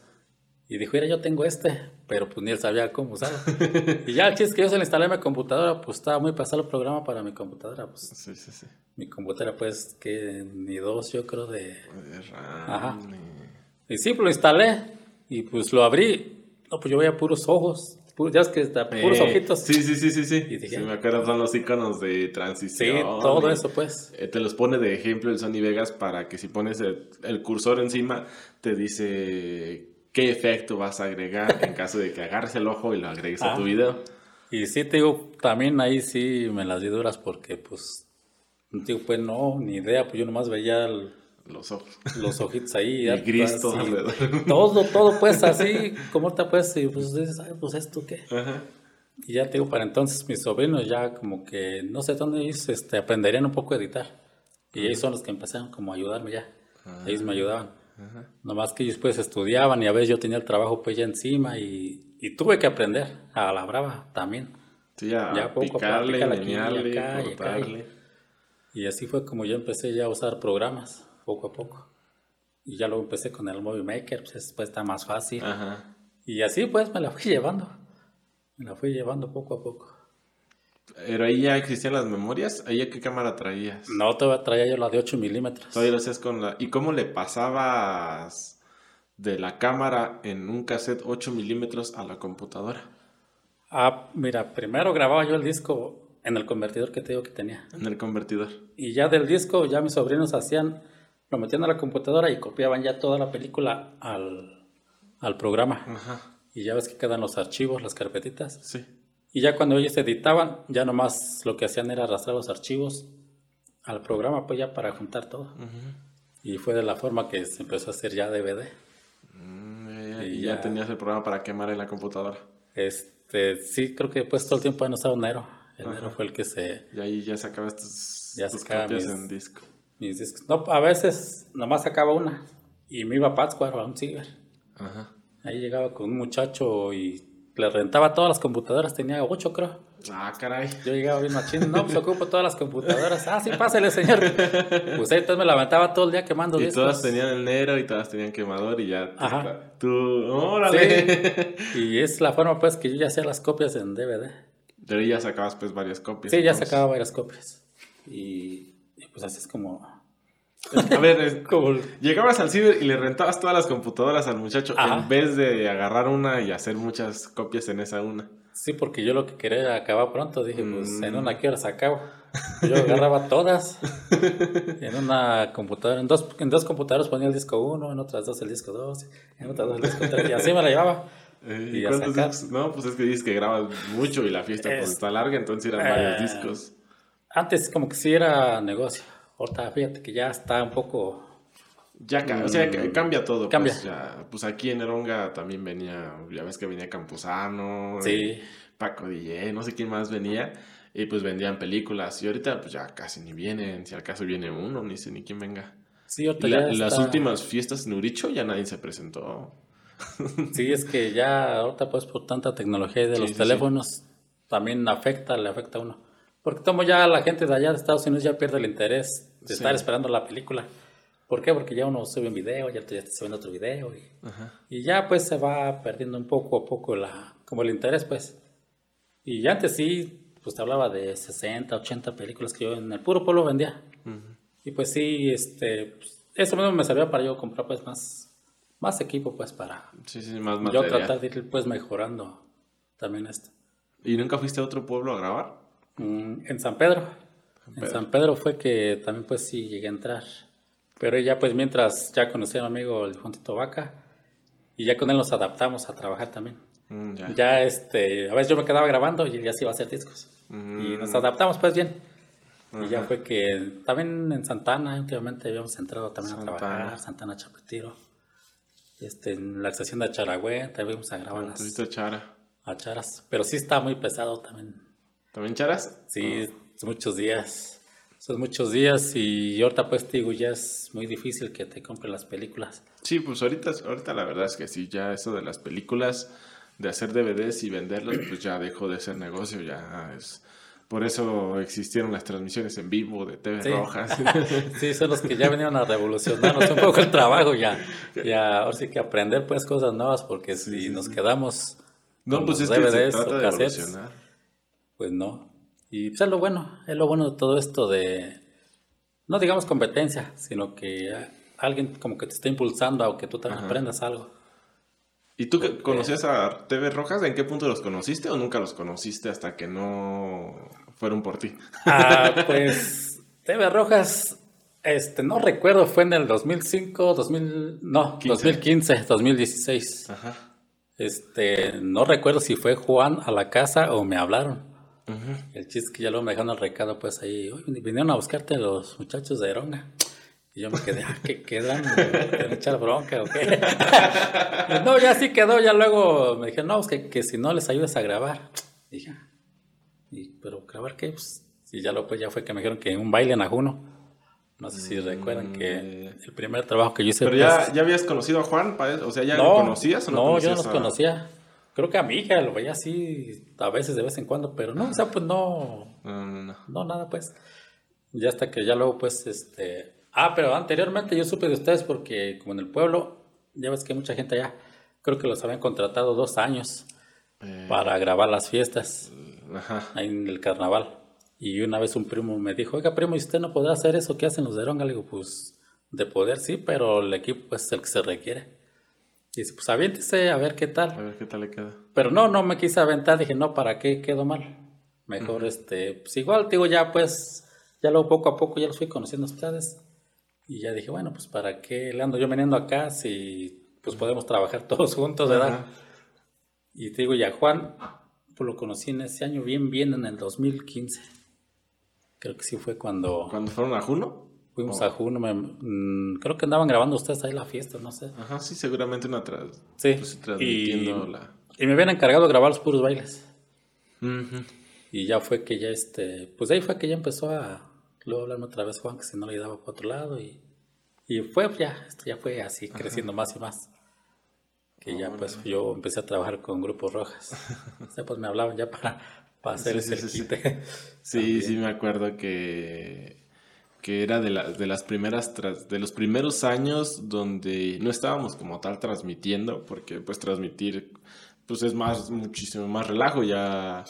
Y dijo, mira, yo tengo este, pero pues ni él sabía cómo usarlo. [laughs] y ya el chiste es que yo se le instalé a mi computadora, pues estaba muy pasado el programa para mi computadora. Pues Sí, sí, sí. mi computadora, pues, que ni dos, yo creo, de... Ajá. Y sí, pues lo instalé y pues lo abrí. No, pues yo veía puros ojos, ya es que está, puros Eh, ojitos. Sí, sí, sí, sí, sí. Y dije, Sí, me acuerdo, son los iconos de Sí, transición. todo y- eso, pues. Eh, Te los pone de ejemplo el Sony Vegas para que si pones el, el cursor encima, te dice qué efecto vas a agregar en [laughs] caso de que agarres el ojo y lo agregues a Ah. tu video. Y sí, te digo, también ahí sí me las di duras porque, pues, digo, pues no, ni idea, pues yo nomás veía el- Los ojos. los ojitos ahí. [laughs] Y gris así, todo alrededor. [laughs] Todo, todo, pues así, como ahorita, pues, y pues dices, ay, pues esto qué. Ajá. Y ya te digo, para entonces mis sobrinos ya como que, no sé dónde ellos este, aprenderían un poco a editar. Y ellos son los que empezaron como a ayudarme ya. Ellos me ayudaban. Nomás que ellos pues estudiaban y a veces yo tenía el trabajo pues ya encima y, y tuve que aprender a la brava también. Sí, a Ya a poco, picarle, pícale aquí y menearle, acá y acá. Y así fue como yo empecé ya a usar programas poco a poco. Y ya luego empecé con el Movie Maker, pues después está más fácil. Ajá. Y así pues me la fui llevando. Me la fui llevando poco a poco. Pero ahí ya existían las memorias. ¿Ahí a qué cámara traías? No, todavía traía yo la de 8 milímetros. Todavía lo hacías con la... ¿Y cómo le pasabas de la cámara en un cassette 8 milímetros a la computadora? Ah, mira, primero grababa yo el disco en el convertidor que te digo que tenía. En el convertidor. Y ya del disco, ya mis sobrinos hacían, lo metían a la computadora y copiaban ya toda la película al, al programa. Ajá. Y ya ves que quedan los archivos, las carpetitas. Sí. Y ya cuando ellos editaban, ya nomás lo que hacían era arrastrar los archivos al programa, pues ya para juntar todo. Y fue de la forma que se empezó a hacer ya DVD. Mm, Y y ya ya- tenías el programa para quemar en la computadora. Este, sí, creo que pues todo el tiempo han usado Nero. El Nero fue el que se... Y ahí ya sacabas tus, Ya tus sacaba copias mis- en disco. No, a veces nomás sacaba una. Y me iba a Pátzcuaro, a un ciber. Ajá. Ahí llegaba con un muchacho y le rentaba todas las computadoras. Tenía ocho, creo. Ah, caray. Yo llegaba bien machín. No, pues ocupo todas las computadoras. Ah, sí, pásale, señor. Pues ahí entonces me la aventaba todo el día quemando Y discos. todas tenían el negro y todas tenían quemador y ya. Ajá. Tú, órale. [laughs] Y es la forma, pues, que yo ya hacía las copias en DVD. Pero ya sacabas pues varias copias. Sí, ya sacaba varias copias. Y, y pues así es como... A ver, es- [laughs] como llegabas al ciber y le rentabas todas las computadoras al muchacho Ajá. en vez de agarrar una y hacer muchas copias en esa una. Sí, porque yo lo que quería era acabar pronto. Dije, pues Mm. en una, ¿qué horas acabo? Yo agarraba todas [laughs] en una computadora. En dos, en dos computadoras ponía el disco 1, en otras dos el disco 2, en otras dos el disco 3. Y así me la llevaba. [laughs] Eh, Y ¿y a cuántos sacar. discos? No, pues es que dices que grabas mucho y la fiesta pues Es- está larga, entonces eran Eh, varios discos. Antes como que sí era negocio. Ahorita fíjate que ya está un poco... Ya, ca- o sea, ca- cambia todo. mm, Cambia. Pues, ya, pues aquí en Eronga también venía, ya ves que venía Campuzano, Sí. eh, Paco DJ, no sé quién más venía, y pues vendían películas. Y ahorita pues ya casi ni vienen, si al caso viene uno, ni sé ni quién venga. Sí, ahorita La- ya las últimas fiestas en Uricho ya nadie se presentó. [laughs] Sí, es que ya ahorita pues por tanta tecnología de Sí, los sí, teléfonos también afecta, le afecta a uno. Porque como ya la gente de allá de Estados Unidos ya pierde el interés de Sí. estar esperando la película. ¿Por qué? Porque ya uno sube un video, ya, ya está subiendo otro video y, y ya pues se va perdiendo un poco a poco la, como el interés pues. Y ya antes sí, pues te hablaba de 60, 80 películas que yo en el puro pueblo vendía. Y pues sí, este, pues, eso mismo me servía para yo comprar pues más, más equipo pues para Sí, sí, más yo material. tratar de ir pues mejorando también esto. ¿Y nunca fuiste a otro pueblo a grabar? Mm, En San Pedro. En San Pedro fue que también pues sí llegué a entrar. Pero ya pues mientras ya conocí a mi amigo el Juntito Vaca y ya con él nos adaptamos a trabajar también. Mm, ya. Ya este, a veces yo me quedaba grabando y él ya se iba a hacer discos. Mm. Y nos adaptamos pues bien. Y ya fue que también en Santana últimamente habíamos entrado también Santana. a trabajar, Santana Chapetiro. Este, en la estación de Charagüe también fuimos a grabar las ¿Tuviste Chara? a charas. Pero sí está muy pesado también. ¿También Charas? Sí, son muchos días. Son muchos días y ahorita pues te digo, ya es muy difícil que te compren las películas. Sí, pues ahorita, ahorita la verdad es que sí, ya eso de las películas, de hacer DVDs y venderlos, pues ya dejó de ser negocio, ya es... Por eso existieron las transmisiones en vivo de TV Sí. Rojas. [laughs] sí, son los que ya vinieron a revolucionarnos un poco el trabajo ya. Ya, ahora sí que aprender pues cosas nuevas porque si nos quedamos No, con pues los es que se DVDs trata de evolucionar. Pues no. Y pues es lo bueno, es lo bueno de todo esto de, no digamos competencia, sino que alguien como que te está impulsando a que tú también aprendas algo. ¿Y tú que conocías a TV Rojas? ¿En qué punto los conociste o nunca los conociste hasta que no fueron por ti? Ah, pues TV Rojas, este, no recuerdo, fue en el 2005, 2000, no, 15. 2015, 2016. Ajá. Este, no recuerdo si fue Juan a la casa o me hablaron. El chiste es que ya luego me dejaron el recado, pues ahí, "Oye, vinieron a buscarte los muchachos de Eronga. Y yo me quedé, ah, ¿qué quedan? ¿Quieren echar bronca o qué? [laughs] no, ya sí quedó, ya luego me dijeron, no, pues que, que si no les ayudas a grabar. dije, "Ah". y, pero grabar qué, pues, y ya luego pues ya fue que me dijeron que un baile en Ajuno. No sé si recuerdan que el primer trabajo que yo hice Mm. Pero pues, ya, ya habías conocido a Juan, o sea, ¿ya no, lo conocías o no no, yo no conocías los a- conocía. Creo que a mi hija lo veía así a veces, de vez en cuando, pero no, o sea, pues no, No, no, no. no, nada, pues. Ya hasta que ya luego, pues, este... Ah, pero anteriormente yo supe de ustedes porque como en el pueblo, ya ves que hay mucha gente allá, creo que los habían contratado dos años Eh, para grabar las fiestas Ajá. ahí en el carnaval. Y una vez un primo me dijo, oiga, primo, ¿y usted no podrá hacer eso que hacen los de Ronga? Le digo, pues, de poder sí, pero el equipo pues, es el que se requiere. Y dice, pues aviéntese a ver qué A tal. ver qué tal le queda. Pero no, no me quise aventar, dije, no, ¿para qué? Quedó mal. Mejor, este, pues igual, digo, ya pues, ya luego poco a poco ya los fui conociendo a ustedes. Y ya dije, bueno, pues para qué le ando yo veniendo acá si pues podemos trabajar [laughs] todos juntos, ¿verdad? Y te digo, ya Juan, pues lo conocí en ese año bien, bien en el 2015. Creo que sí fue cuando... ¿Cuando fueron a Juno? Fuimos a Juno, mm, creo que andaban grabando ustedes ahí la fiesta, no sé. Ajá, sí, seguramente una tras... Sí. Pues, transmitiendo y, la... y me habían encargado de grabar los puros bailes. Y ya fue que ya este, pues ahí fue que ya empezó a luego hablarme otra vez Juan que si no le daba para otro lado y, y fue ya, esto ya fue así creciendo más y más. Que ya pues yo empecé a trabajar con grupos rojas. [laughs] o sea, pues me hablaban ya para, para hacer Sí, ese sí, sí. quite. Sí, sí, me acuerdo que, que era de, la- de las primeras, tras- de los primeros años donde no estábamos como tal transmitiendo, porque pues transmitir pues es más, muchísimo más relajo, ya,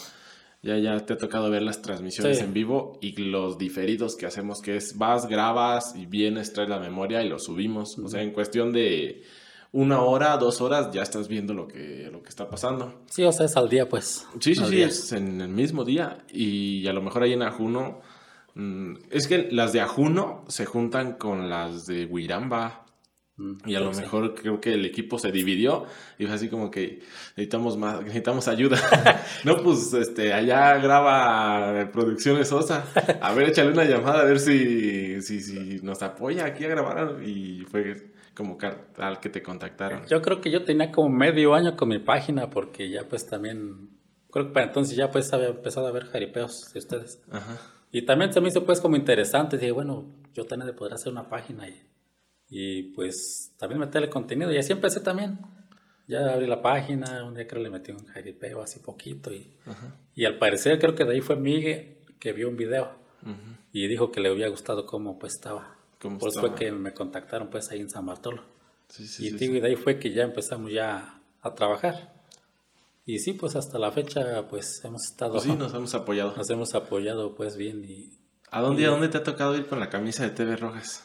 ya, ya te ha tocado ver las transmisiones Sí. en vivo y los diferidos que hacemos, que es vas, grabas y vienes, traes la memoria y lo subimos, o sea, en cuestión de una hora, dos horas, ya estás viendo lo que, lo que está pasando. Sí, o sea, es al día pues. Sí, sí, sí, día. es en el mismo día. Y a lo mejor ahí en Ajuno. Mm, es que las de Ajuno se juntan con las de Huiramba. Mm, Y a lo mejor creo que el equipo se dividió y fue así como que necesitamos más, necesitamos ayuda. [laughs] no, pues este, allá graba Producciones Sosa. A ver, échale una llamada a ver si, si, si nos apoya aquí a grabar. Y fue como tal que te contactaron. Yo creo que yo tenía como medio año con mi página porque ya pues también, creo que para entonces ya pues había empezado a ver jaripeos de ustedes. Ajá. Y también se me hizo pues como interesante, dije, bueno, yo también le podría hacer una página y, y pues también meterle contenido y así empecé también. Ya abrí la página, un día creo le metí un jaripeo así poquito y, y al parecer creo que de ahí fue Miguel que vio un video y dijo que le había gustado cómo pues estaba. Cómo Por eso fue que me contactaron pues ahí en San Bartolo. Sí, sí, Y sí, digo, y de ahí fue que ya empezamos ya a trabajar. Y sí, pues hasta la fecha pues hemos estado, Pues sí, nos hemos apoyado. [laughs] nos hemos apoyado pues bien y ¿A dónde, ¿A dónde te ha tocado ir con la camisa de TV Rojas?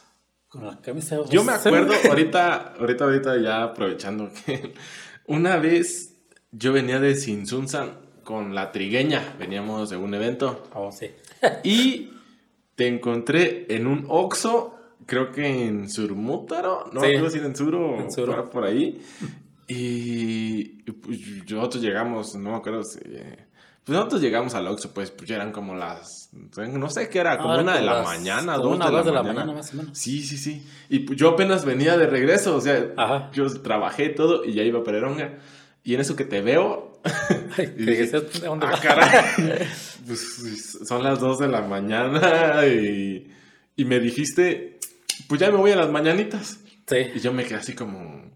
con la camisa. Yo me acuerdo, [laughs] ahorita, ahorita, ahorita ya aprovechando que [laughs] una vez yo venía de Sinsunzan con la trigueña, veníamos de un evento Oh, sí. y te encontré en un Oxxo, creo que en Surmútaro, no Sí. creo si en Sur o En Sur. por, por ahí. Y, y, pues, nosotros llegamos, no me acuerdo si... Pues nosotros llegamos al Oxxo, pues, pues ya eran como las... No sé qué era, como una de la mañana, dos una, de, la, dos de la mañana. mañana, más o menos. Sí, sí, sí. Y pues, yo apenas venía de regreso, o sea, Ajá. yo trabajé todo y ya iba a Pereronga. Y en eso que te veo, [laughs] Ay, [laughs] Y dije, dices, ¿de dónde ah, caray, [laughs] pues son las 2 de la mañana y, y me dijiste, pues ya me voy a las mañanitas. Sí. Y yo me quedé así como,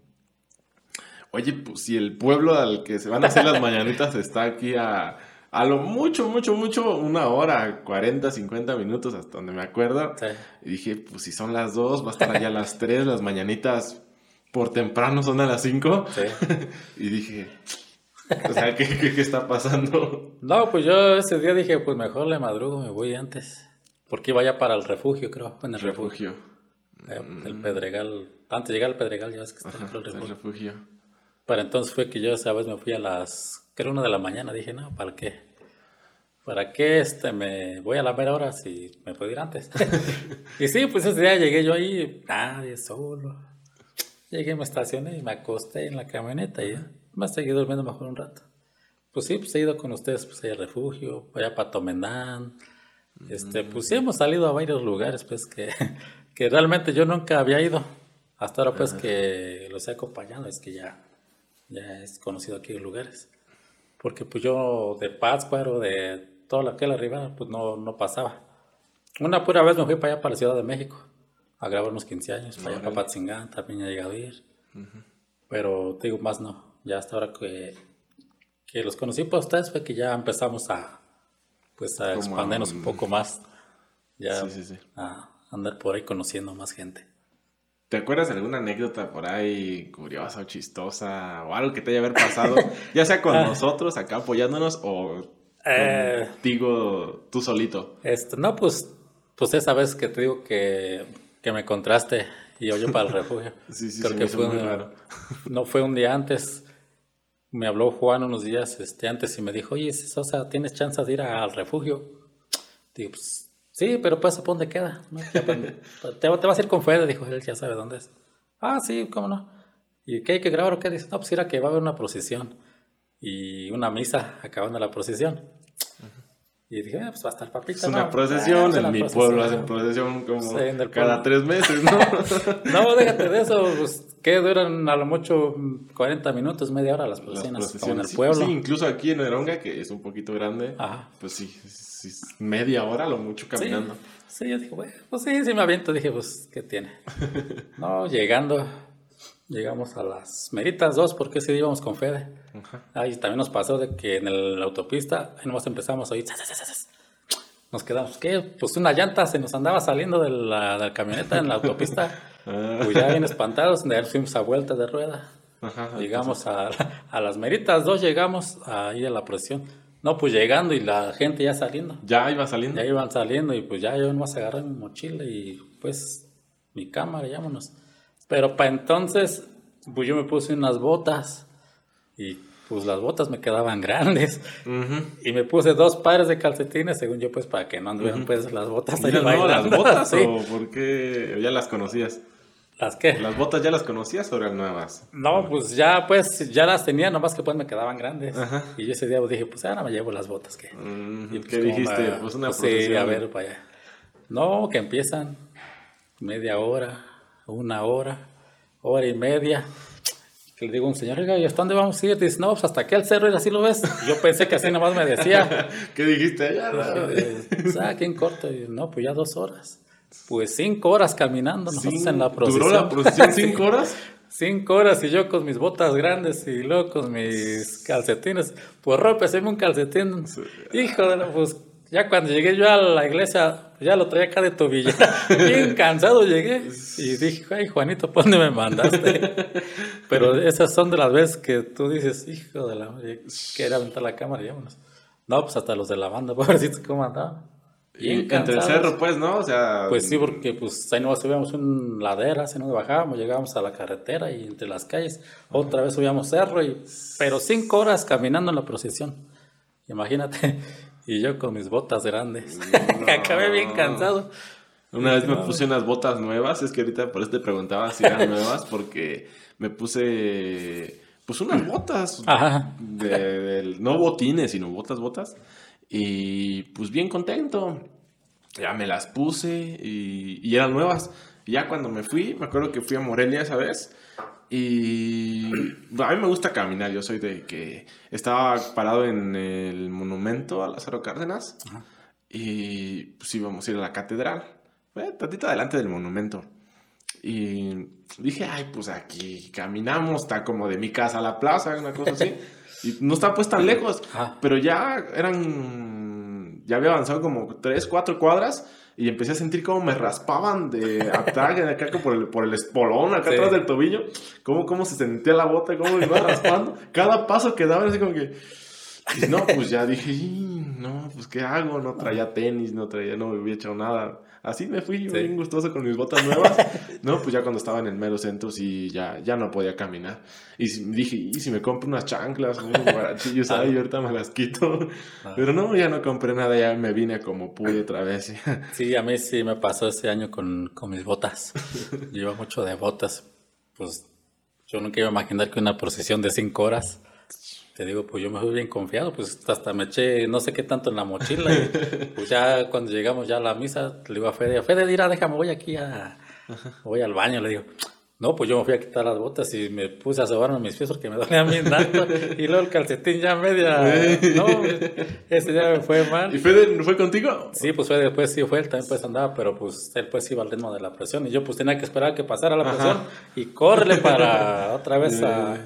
oye, pues si el pueblo al que se van a hacer las mañanitas [laughs] está aquí a, a lo mucho, mucho, mucho, una hora, 40, 50 minutos, hasta donde me acuerdo. Sí. Y dije, pues si son las 2, va a estar allá a las 3, las mañanitas por temprano son a las 5. Sí. [laughs] Y dije, o sea, ¿qué, qué, qué está pasando? No, pues yo ese día dije, pues mejor le madrugo, me voy antes. Porque iba ya para el refugio, creo, en el refugio. Refugio. Eh, El Pedregal. Antes de llegar al Pedregal, ya ves que está Ajá, dentro del el refugio. Para entonces fue que yo esa vez me fui a las, creo una de la mañana, dije, no, ¿para qué? ¿Para qué este me voy a la mera hora si me puedo ir antes? [laughs] y sí, pues ese día llegué yo ahí, nadie solo. Llegué, me estacioné y me acosté en la camioneta y ya me seguí durmiendo mejor un rato. Pues sí, pues he ido con ustedes pues allá al refugio, allá para Tomendán. Este, pues sí hemos salido a varios lugares pues que, [laughs] que realmente yo nunca había ido. Hasta ahora pues que los he acompañado, es que ya, ya es conocido aquí los lugares. Porque pues yo de Pátzcuaro, de toda la que la ribera, pues no, no pasaba. Una pura vez me fui para allá, para la Ciudad de México, a grabar unos 15 años, para allá para Patzingán, también he llegado a ir. Pero te digo, más no. Ya hasta ahora que, que los conocí por ustedes fue que ya empezamos a, pues a expandernos un poco más. Ya Sí, sí, sí. a andar por ahí conociendo más gente. ¿Te acuerdas de alguna anécdota por ahí curiosa o chistosa o algo que te haya haber pasado? ya sea con [laughs] nosotros acá apoyándonos o Eh. contigo tú solito. Este, no, pues, pues esa vez que te digo que, que me encontraste y yo, yo para el [laughs] refugio. Sí, sí, Creo que fue muy un- raro. No fue un día antes. me habló Juan unos días este, antes y me dijo, oye, Sosa, ¿tienes chance de ir al refugio? Digo, pues sí, pero pues, ¿por dónde queda? [laughs] te, vas a ir con Fede, dijo él, ya sabe dónde es. Ah, sí, cómo no. ¿Y qué hay que grabar o qué? Dice, no, pues era que va a haber una procesión y una misa acabando la procesión. Y dije, ah, pues va a estar papita. Es una procesión, ah, en mi pueblo hacen procesión como cada tres meses, ¿no? [laughs] no, déjate de eso, pues que duran a lo mucho 40 minutos, media hora las procesiones, en el pueblo. Sí, incluso aquí en Eronga, que es un poquito grande, pues sí, media hora lo mucho caminando. Sí, yo dije, bueno, pues sí, sí me aviento, dije, pues, ¿qué tiene? [laughs] no, llegando, llegamos a las meritas dos, porque ese día íbamos con Fede. Ahí también nos pasó de que en la autopista, ahí nomás empezamos a oír, nos quedamos, ¿qué? Pues una llanta se nos andaba saliendo de la, camioneta en la autopista. [laughs] Pues ya bien espantados, de ahí fuimos a vuelta de rueda. llegamos a, a, las meritas dos, llegamos ahí a la presión. No, pues llegando y la gente ya saliendo. Ya iba saliendo. Ya iban saliendo y pues ya yo nomás agarré mi mochila y pues mi cámara, vámonos. Pero para entonces, pues yo me puse unas botas y pues las botas me quedaban [laughs] grandes. Y me puse dos pares de calcetines, según yo, pues para que no anduvieran pues las botas ahí no, las botas [laughs] o por qué ya las conocías? ¿Las qué? ¿Las botas ya las conocías o eran nuevas? No, pues ya pues ya las tenía, nomás que pues me quedaban grandes. Y yo ese día pues, dije, pues ahora me llevo las botas. que y, pues, ¿Qué dijiste? pues una pues, Sí, a ver, para allá. No, que empiezan media hora, una hora, hora y media. Que le digo a un señor, oiga, ¿y hasta dónde vamos a ir? Dice, no, pues hasta aquí al cerro y así lo ves. yo pensé que así nomás me decía. [laughs] ¿Qué dijiste allá? Pues, ah, aquí en corto. Y, no, pues ya dos horas. Pues cinco horas caminando nosotros en la procesión. ¿Duró la procesión [laughs] cinco horas? cinco horas y yo con mis botas grandes y luego con mis calcetines. Pues ropa, un calcetín. Hijo de la, pues ya cuando llegué yo a la iglesia, ya lo traía acá de tobilla. [laughs] Bien cansado llegué. Y dije, ay, Juanito, ¿por dónde me mandaste? [laughs] Pero esas son de las veces que tú dices, hijo de la que era aventar la cámara y vámonos. No, pues hasta los de la banda, [laughs] pobrecitos, ¿cómo andaban? Bien Entre el cerro, pues, ¿no? O sea... Pues sí, porque pues ahí no subíamos una ladera, así no bajábamos, llegábamos a la carretera y entre las calles, otra vez subíamos cerro, y, pero cinco horas caminando en la procesión. Imagínate. Y yo con mis botas grandes. [laughs] Acabé bien cansado. Una vez me puse unas botas nuevas, es que ahorita por eso te preguntaba si eran nuevas, porque me puse pues unas botas. Ajá. De, no botines, sino botas, botas. Y pues bien contento. Ya me las puse y, y eran nuevas. Y ya cuando me fui, me acuerdo que fui a Morelia esa vez y a mí me gusta caminar, yo soy de que estaba parado en el monumento a Lázaro Cárdenas y pues íbamos a ir a la catedral, eh, tantito adelante del monumento. Y dije, ay, pues aquí caminamos, está como de mi casa a la plaza, una cosa así. [laughs] y no está pues tan lejos, pero ya eran, ya había avanzado como tres, cuatro cuadras y empecé a sentir como me raspaban de atrás, de acá por el, por el espolón, acá atrás del tobillo, cómo, cómo se sentía la bota, cómo me iba raspando. Cada paso que daba, así como que. Y no, pues ya dije, no, pues ¿qué hago? No traía tenis, no traía, no me había echado nada. Así me fui bien gustoso con mis botas nuevas. [laughs] No, pues ya cuando estaba en el mero centro sí ya, ya no podía caminar. Y dije, ¿y si me compro unas chanclas, unos [laughs] guarachillos ahí, ah. ahorita me las quito? Ah. Pero no, ya no compré nada, ya me vine como pude otra vez. [laughs] Sí, a mí sí me pasó este año con, con mis botas. Llevo mucho de botas. Pues yo nunca iba a imaginar que una procesión de cinco horas te digo, pues yo me fui bien confiado, pues hasta me eché no sé qué tanto en la mochila. Y [laughs] pues ya cuando llegamos ya a la misa, le digo a Fede, Fede, dirá, déjame, voy aquí a. Voy al baño, le digo. No, pues yo me fui a quitar las botas y me puse a sobarme mis pies porque me dolían bien tanto. [laughs] y luego el calcetín ya media. no, ese día me fue mal. ¿Y Fede fue contigo? Sí, pues Fede después sí fue, él también pues andaba, pero pues él pues iba al ritmo de la presión. Y yo pues tenía que esperar que pasara la presión y correle para [laughs] otra vez a.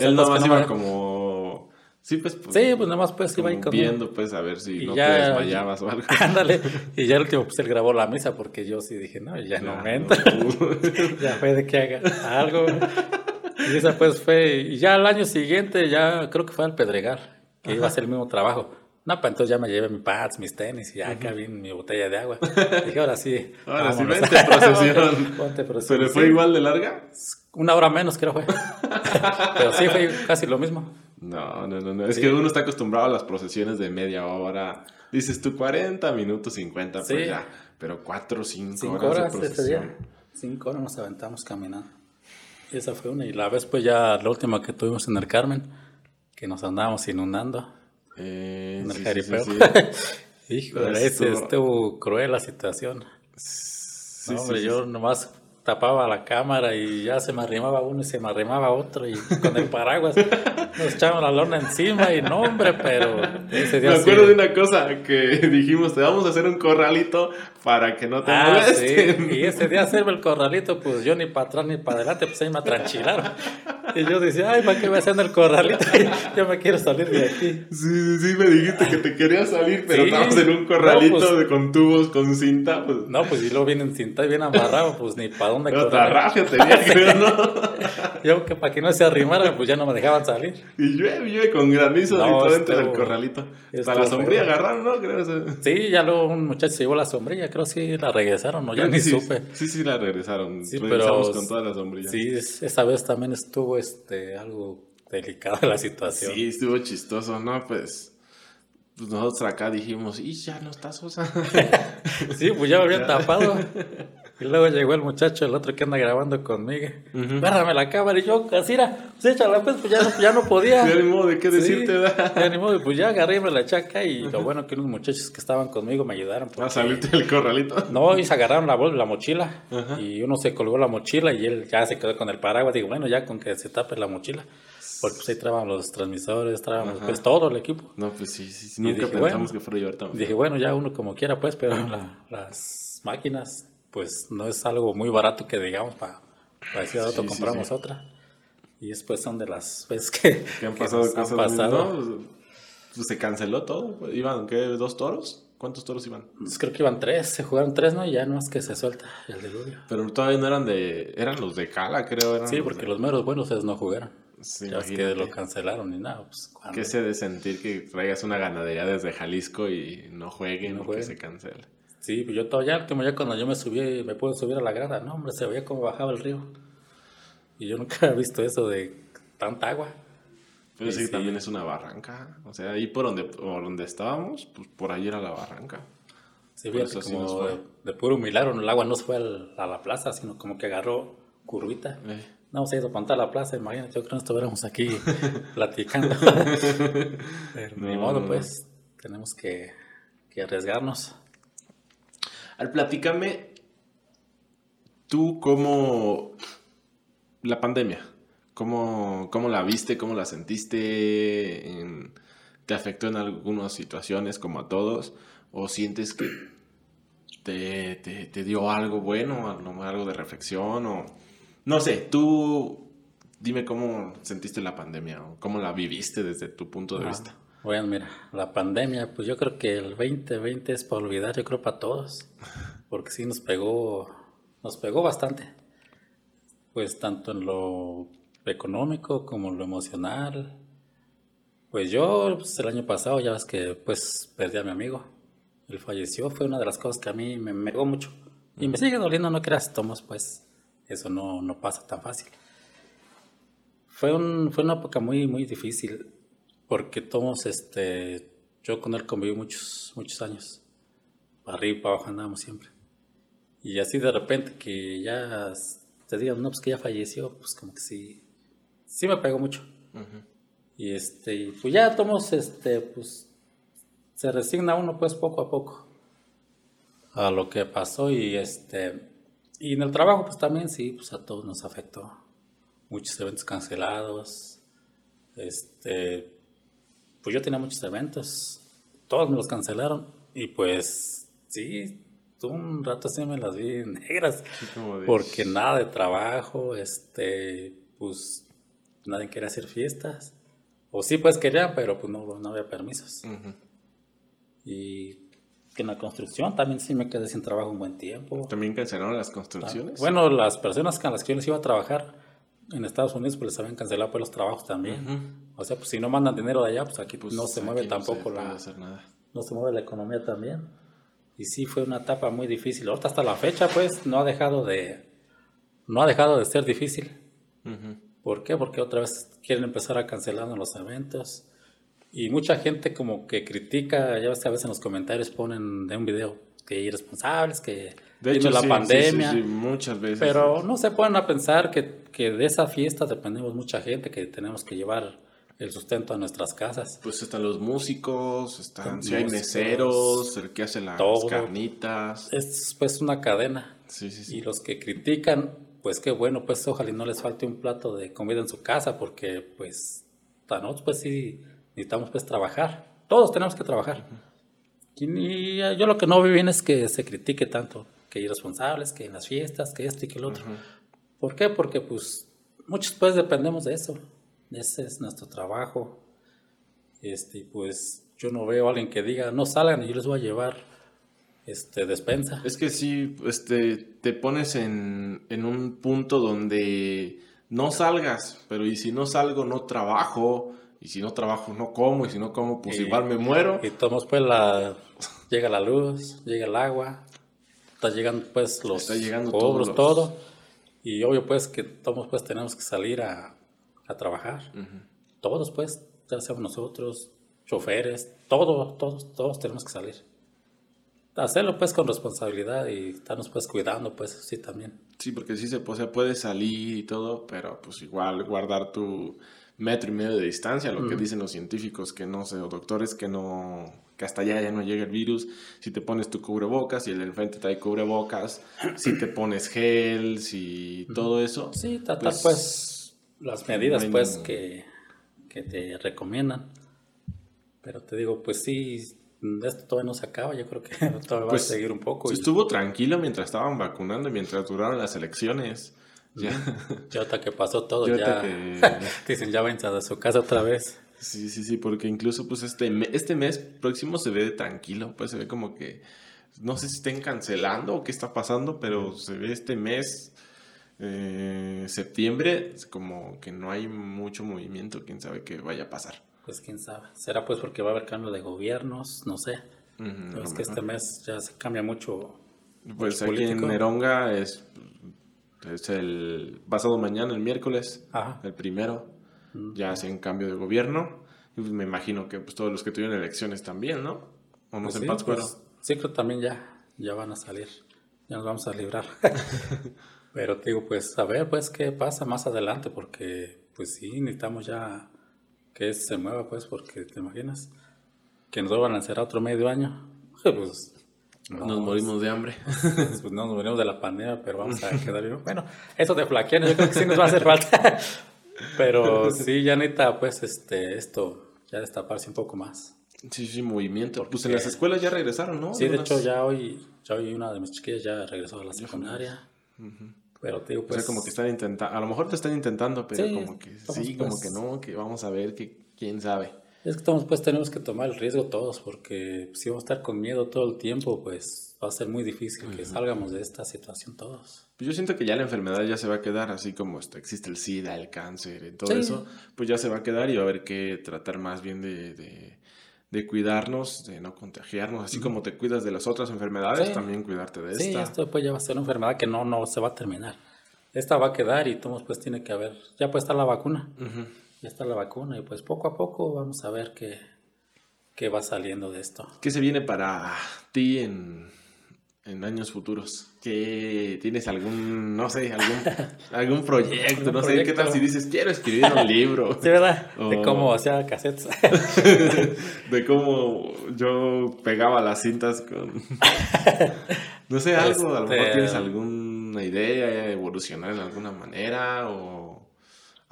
él nomás iba como Sí, pues, pues, sí, pues nada más pues iba viendo pues a ver si no te desmayabas o algo. [laughs] Ándale, y ya el último pues él grabó la mesa porque yo sí dije, no, ya no, me entra. [laughs] ya fue de que haga algo. Y esa pues fue, y ya al año siguiente ya creo que fue al Pedregal, que iba a hacer el mismo trabajo. No, pues entonces ya me llevé mis pads, mis tenis y ya acá vi mi botella de agua. [laughs] Dije, ahora sí. Ahora sí, vente procesión. Ponte procesión. ¿Se le fue igual de larga? Una hora menos creo fue. [laughs] Pero sí fue casi lo mismo. No, no, no, no. Es que uno está acostumbrado a las procesiones de media hora. Dices tú 40 minutos, 50, pues ya. Pero 4 o 5 horas, horas, de procesión. 5 horas nos aventamos caminando. Y esa fue una. Y la vez, pues ya la última que tuvimos en el Carmen, que nos andábamos inundando. Eh, en el sí, jaripeo. Sí, sí, [laughs] Híjole, estuvo cruel la situación. no, hombre, yo nomás tapaba la cámara y ya se me arrimaba uno y se me arrimaba otro y con el paraguas nos echaban la lona encima y no hombre, pero ese día Me acuerdo de una cosa que dijimos, te vamos a hacer un corralito para que no te ah, molesten. Sí. Y ese día hacerme el corralito, pues yo ni para atrás ni para adelante, pues ahí me atranchilaron. Y yo decía, ay, ¿para qué voy haciendo el corralito? [laughs] yo me quiero salir de aquí. Sí, sí, sí, me dijiste que te querías salir, pero estábamos en un corralito pues de, con tubos, con cinta. Pues. No, pues y luego vienen cinta y bien amarrado, pues ni para dónde Otra rafia tenía, [laughs] creo, ¿no? [laughs] yo que para que no se arrimara, pues ya no me dejaban salir. Y llueve, llueve con granizo no, dentro del corralito. Para la sombrilla agarraron, ¿no? Creo Sí, ya luego un muchacho se llevó la sombrilla, creo que sí la regresaron, ¿no? Ya ni supe. Sí, sí, la regresaron. Sí, Regresamos con todas las sombrillas. Sí, esa vez también estuvo este, algo delicada la situación. Sí, estuvo chistoso, ¿no? Pues, pues nosotros acá dijimos, y ya no está Sosa. [laughs] sí, pues ya me habían tapado. [laughs] Y luego llegó el muchacho, el otro que anda grabando conmigo. Uh la cámara y yo, así era, pues échala, pues, pues ya no, ya no podía. [laughs] Ya ni modo de qué decirte, da. Ya ni modo, pues ya agarré la chaca y lo bueno que unos muchachos que estaban conmigo me ayudaron. ¿A salirte del corralito? No, y se agarraron la, la mochila y uno se colgó la mochila y él ya se quedó con el paraguas. Digo, bueno, ya con que se tape la mochila. Porque pues ahí traban los transmisores, traban pues todo el equipo. No, pues sí, sí, nunca pensamos que fuera llevar también. Dije, bueno, ya uno como quiera, pues, pero las máquinas pues no es algo muy barato que digamos para, decir a otro compramos otra. Y después son de las [laughs] veces que, han pasado. Han pasado. Pues se canceló todo. ¿Iban qué? ¿Dos toros? ¿Cuántos toros iban? Pues creo que iban tres, se jugaron tres, ¿no? Y ya no es que se suelta el diluvio. Pero todavía no eran de. Eran los de Cala, creo. Eran sí, porque los meros buenos esos no jugaron. Sí, ya es que lo cancelaron ni nada. Pues, ¿Qué se de sentir que traigas una ganadería desde Jalisco y no jueguen no que se cancele? Sí, pues yo todavía, como ya cuando yo me subí, me pude subir a la grada, no, hombre, se veía cómo bajaba el río. Y yo nunca [laughs] había visto eso de tanta agua. Pero sí, también es una barranca. O sea, ahí por donde, por donde estábamos, pues por ahí era la barranca. Sí, fíjate, como de, puro milagro, el agua no se fue a la plaza, sino como que agarró curvita. Eh. No se a a la plaza, imagínate, yo creo que no estuviéramos aquí [laughs] platicando. [laughs] Pero ni modo, pues, tenemos que, que arriesgarnos. Al platícame tú cómo la pandemia, cómo, cómo la viste, cómo la sentiste, te afectó en algunas situaciones como a todos, o sientes que te, te, dio algo bueno, algo de reflexión, o no sé, tú dime cómo sentiste la pandemia o cómo la viviste desde tu punto de vista. Bueno, mira, la pandemia, pues yo creo que el 2020 es para olvidar, yo creo para todos, porque sí nos pegó, nos pegó bastante, pues tanto en lo económico como en lo emocional. Pues yo, pues, el año pasado, ya ves que pues perdí a mi amigo, él falleció, fue una de las cosas que a mí me pegó mucho. Y me sigue doliendo, no creas, Tomás, pues eso no, no pasa tan fácil. Fue, un, fue una época muy, muy difícil porque todos, este, yo con él conviví muchos, muchos años. Para arriba y para abajo andábamos siempre. Y así de repente que ya te digan, no, pues que ya falleció, pues como que sí, sí me pegó mucho. Y este, pues ya tomos, este, pues se resigna uno pues poco a poco a lo que pasó y este, y en el trabajo pues también sí, pues a todos nos afectó. Muchos eventos cancelados, este, pues yo tenía muchos eventos, todos me los cancelaron y pues sí, un rato sí me las vi [laughs] negras, porque nada de trabajo, este, pues nadie quería hacer fiestas, o sí pues querían, pero pues no, no había permisos. Y que en la construcción también sí me quedé sin trabajo un buen tiempo. ¿También cancelaron las construcciones? Bueno, las personas con las que yo les iba a trabajar en Estados Unidos pues les habían cancelado pues los trabajos también. O sea, pues si no mandan dinero de allá, pues aquí pues no se mueve tampoco la... No se mueve la economía también. Y sí fue una etapa muy difícil. Ahorita hasta la fecha pues no ha dejado de... No ha dejado de ser difícil. ¿Por qué? Porque otra vez quieren empezar a cancelar los eventos. Y mucha gente como que critica, ya ves que a veces en los comentarios ponen de un video que irresponsables, que de hecho, la pandemia. muchas veces. Pero no se a pensar que, que, de esa fiesta dependemos mucha gente, que tenemos que llevar el sustento a nuestras casas. Pues están los músicos, están, si hay meseros, el que hace las carnitas. Es pues una cadena. Sí, sí, sí. Y los que critican, pues qué bueno, pues ojalá no les falte un plato de comida en su casa, porque pues nosotros pues sí necesitamos pues trabajar. Todos tenemos que trabajar. Y yo lo que no veo bien es que se critique tanto, que irresponsables, que en las fiestas, que esto y que el otro. ¿Por qué? Porque pues muchos pues dependemos de eso. Ese es nuestro trabajo. Este, pues yo no veo a alguien que diga, no salgan y yo les voy a llevar este, despensa. Es que sí, este, te pones en, en un punto donde no salgas, pero y si no salgo, no trabajo, y si no trabajo, no como, y si no como, pues igual me muero. Y tomamos pues la, llega la luz, llega el agua, está llegando pues los está llegando cobros, todo. Y obvio pues que todos pues tenemos que salir a, a trabajar. Todos pues, ya seamos nosotros, choferes, todos, todos, todos tenemos que salir. Hacerlo pues con responsabilidad y estarnos pues cuidando pues sí también. Sí, porque sí se puede, puede salir y todo, pero pues igual guardar tu metro y medio de distancia, lo que dicen los científicos que no sé, o doctores que no, que hasta allá ya no llega el virus, si te pones tu cubrebocas y el del frente trae cubrebocas, si te pones gel, si todo eso. Sí, tratar pues, pues, las medidas pues que, que te recomiendan. Pero te digo, pues sí, esto todavía no se acaba, yo creo que [laughs] todavía va a pues, seguir un poco. Estuvo tranquilo mientras estaban vacunando, mientras duraron las elecciones. Ya. [laughs] ya hasta que pasó todo, ya, [laughs] dicen ya vayan a su casa otra vez. Sí, sí, sí, porque incluso pues este, este mes próximo se ve tranquilo, pues se ve como que, no sé si estén cancelando o qué está pasando, pero se ve este mes, eh, septiembre, como que no hay mucho movimiento, quién sabe qué vaya a pasar. Pues quién sabe, será pues porque va a haber cambio de gobiernos, no sé. es que este mes ya se cambia mucho. Pues aquí en Meronga es, es el pasado mañana, el miércoles, el primero ya hacen cambio de gobierno. Y pues me imagino que pues, todos los que tuvieron elecciones también, ¿no? ¿O no pues sí, pues, sí, creo también ya, ya van a salir. Ya nos vamos a librar. [laughs] Pero te digo, pues a ver, pues qué pasa más adelante, porque pues sí, necesitamos ya que se mueva, pues, porque te imaginas que nos van a lanzar otro medio año. [laughs] Pues nos morimos de hambre. [laughs] Pues no nos morimos de la pandemia, pero vamos a quedar bien. Bueno, eso de flaquear, yo creo que sí nos va a hacer falta. [laughs] Pero sí, ya neta, pues este, esto ya destaparse un poco más. Sí, sí, movimiento. pues en las escuelas ya regresaron, ¿no? Sí, de hecho ya hoy, ya hoy una de mis chiquillas ya regresó a la secundaria. Pero te digo, pues... O sea, pues como que están intentando, a lo mejor te están intentando, pero como que sí, como pues que no, que vamos a ver, que quién sabe. Es que estamos, pues tenemos que tomar el riesgo todos, porque si vamos a estar con miedo todo el tiempo, pues va a ser muy difícil que salgamos de esta situación todos. Pues yo siento que ya la enfermedad ya se va a quedar, así como existe el SIDA, el cáncer, todo eso, pues ya se va a quedar y va a haber que tratar más bien de, de, cuidarnos, de no contagiarnos, así como te cuidas de las otras enfermedades, también cuidarte de esta. Sí, esto pues ya va a ser una enfermedad que no, no se va a terminar. Esta va a quedar y todos pues tiene que haber, ya puede estar la vacuna ya está la vacuna y pues poco a poco vamos a ver qué, qué va saliendo de esto. ¿Qué se viene para ti en, en años futuros? ¿Qué, ¿Tienes algún, no sé, algún, [laughs] algún proyecto? no sé, ¿qué tal si dices, quiero escribir un libro? [laughs] Sí, ¿verdad? De cómo hacía cassettes. [laughs] de cómo yo pegaba las cintas con... No sé, algo, a lo mejor este, tienes alguna idea, evolucionar en alguna manera o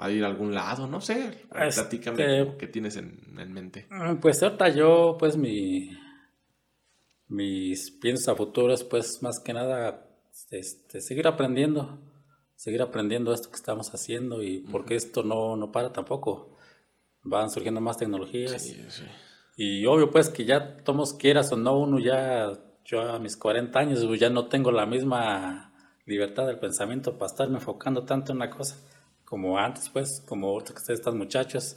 a ir a algún lado, no sé. Este, Platícame qué tienes en, mente. Mm, pues ahorita yo, pues mi mis piensos a futuros, pues más que nada, este, seguir aprendiendo, seguir aprendiendo esto que estamos haciendo y porque esto no, no para tampoco. Van surgiendo más tecnologías. Sí, sí. Y obvio pues que ya tomos quieras o no, uno ya, yo a mis 40 años pues, ya no tengo la misma libertad del pensamiento para estarme enfocando tanto en una cosa como antes, pues, como ahorita que ustedes están muchachos.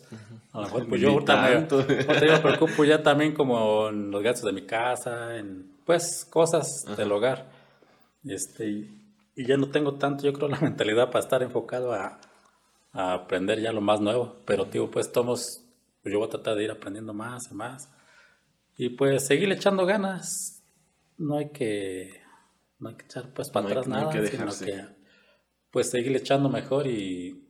A lo mejor, pues yo ahorita me, preocupo ya también como en los gastos de mi casa, en, pues, cosas del hogar. Este, y, ya no tengo tanto, yo creo, la mentalidad para estar enfocado a, a aprender ya lo más nuevo. Pero, tío, pues, tomos, pues yo voy a tratar de ir aprendiendo más y más. Y pues, seguir echando ganas. No hay que, no hay que echar, pues, para atrás nada, sino que, pues, seguir echando mejor y,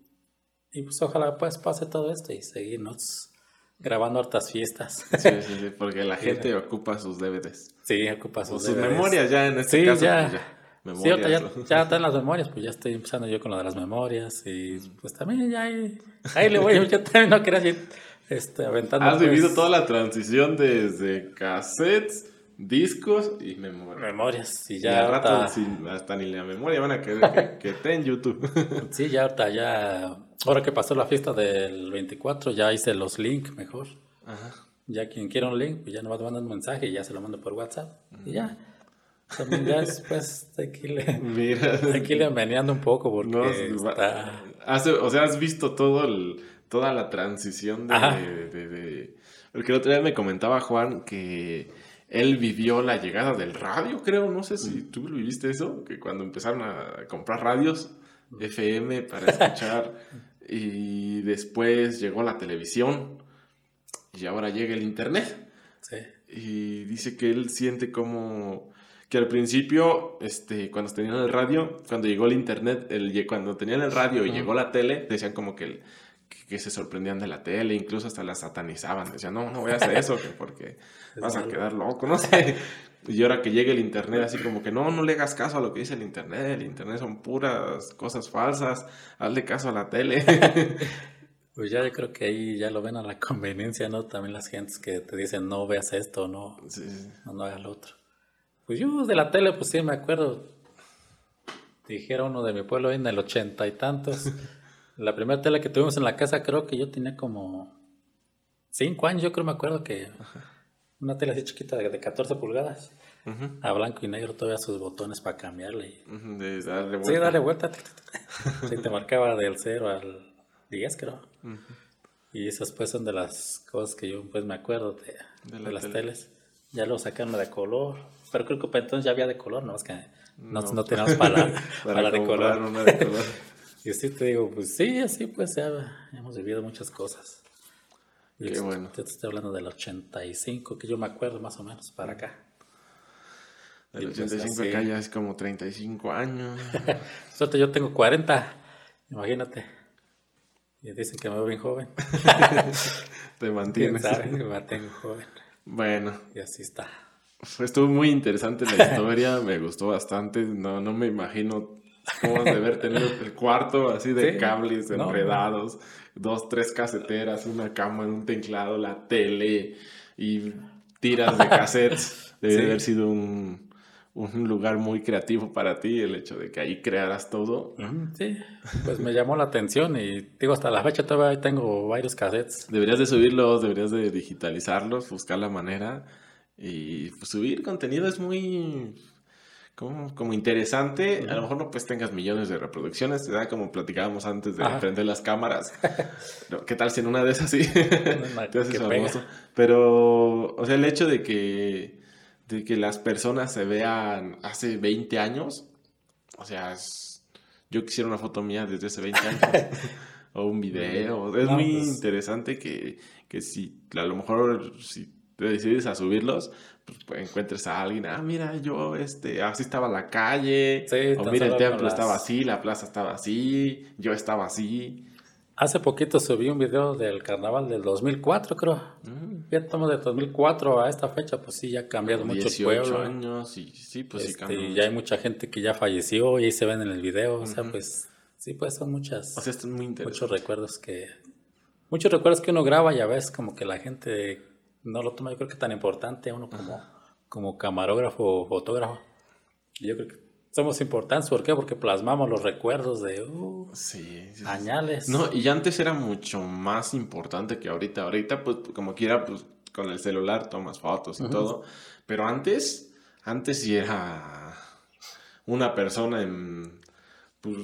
y, pues, ojalá, pues, pase todo esto y seguirnos grabando hartas fiestas. Sí, sí, sí, [laughs] porque la gente ocupa sus DVDs. Sí, ocupa sus, sus memorias ya en este caso. Ya. Pues ya. Memorias, sí, ya, ya, [laughs] están las memorias, pues ya estoy empezando yo con lo de las memorias y pues también ya ahí, ahí le voy, [laughs] yo también no quería ir este, aventando. Has vivido pues. toda la transición desde cassettes, discos y memorias. Memorias, y ya. rato hasta ni la memoria van a querer que, [laughs] esté en YouTube. [laughs] sí, ya ahorita ya, ahora que pasó la fiesta del 24, ya hice los links mejor. Ajá. Ya quien quiera un link, pues ya nos manda un mensaje y ya se lo mando por WhatsApp. Y ya también ya [laughs] después hay que irle, Mira. Hay un poco porque está... o sea, has visto todo el, toda la transición de, de, Porque el otro día me comentaba Juan que él vivió la llegada del radio, creo, no sé si tú lo viviste eso, que cuando empezaron a comprar radios FM para escuchar y después llegó la televisión y ahora llega el internet. Sí. Y dice que él siente como que al principio, este, cuando tenían el radio, cuando llegó el internet, el, cuando tenían el radio y llegó la tele, decían como que, que, se sorprendían de la tele, incluso hasta la satanizaban, decían, no, no voy a hacer eso, porque [laughs] vas a quedar loco, no sé. Y ahora que llega el internet, así como que no, no le hagas caso a lo que dice el internet, el internet son puras cosas falsas, hazle caso a la tele. [laughs] Pues ya yo creo que ahí ya lo ven a la conveniencia, ¿no? También las gentes que te dicen no veas esto, no, no, no hagas lo otro. Pues yo de la tele, pues sí, me acuerdo. Dijera uno de mi pueblo en el ochenta y tantos. [laughs] la primera tele que tuvimos en la casa, creo que yo tenía como cinco años, yo creo me acuerdo que una tele así chiquita de, 14 pulgadas. A blanco y negro todavía sus botones para cambiarle. de darle vuelta. Sí, darle vuelta. [laughs] sí, te marcaba del 0 al 10, creo. Y esas pues son de las cosas que yo pues me acuerdo de, las teles. Ya lo sacaron de color pero creo que para entonces ya había de color, ¿no? Es que no, no, teníamos para, [laughs] para, de color. Una de color. [laughs] y sí te digo, pues sí, así pues ya hemos vivido muchas cosas. Qué bueno. Yo te estoy hablando del 85, que yo me acuerdo más o menos para acá. Del 85 pues, acá ya es como 35 años. [laughs] Suerte, yo tengo 40, imagínate. Y dicen que me veo bien joven. [laughs] Te mantienes. ¿Quién sabe? Me mantengo joven. Bueno. Y así está. Estuvo muy interesante la historia, me gustó bastante. No, no me imagino cómo de haber tenido el cuarto así de cables enredados, dos, tres caseteras, una cama, un teclado, la tele y tiras de [laughs] cassettes. Debe haber sido un, un, lugar muy creativo para ti el hecho de que ahí crearas todo. Sí, pues me llamó la atención y digo, hasta la fecha todavía tengo varios cassettes. Deberías de subirlos, deberías de digitalizarlos, buscar la manera y pues, subir contenido es muy como, como interesante. A lo mejor no pues tengas millones de reproducciones, da como platicábamos antes de prender las cámaras. [laughs] ¿Qué tal si en una de esas sí te haces famoso? Pero, o sea, el hecho de que, de que las personas se vean hace 20 años, o sea, yo quisiera una foto mía desde hace 20 años. [laughs] o un video. Es muy pues interesante que, que si a lo mejor si te decides a subirlos, pues, pues, encuentres a alguien, ah, mira, yo, este, así estaba la calle, o mira, el templo estaba así, la plaza estaba así, yo estaba así. Hace poquito subí un video del carnaval del 2004, creo. Mm. Ya estamos de 2004 a esta fecha, pues sí, ya ha cambiado mucho el pueblo. años, y sí, pues sí este, Ya hay mucha gente que ya falleció y ahí se ven en el video, o sea, pues sí, pues son muchas. O sea, esto es muy interesante. Muchos recuerdos que. Muchos recuerdos que uno graba y a veces como que la gente no lo toma yo creo que tan importante a uno como, como camarógrafo o fotógrafo. Yo creo que somos importantes, ¿por qué? Porque plasmamos los recuerdos de uh, sí, añales. No, y antes era mucho más importante que ahorita. Ahorita, pues, como quiera, pues, con el celular tomas fotos y todo. Pero antes, antes sí era una persona en, pues,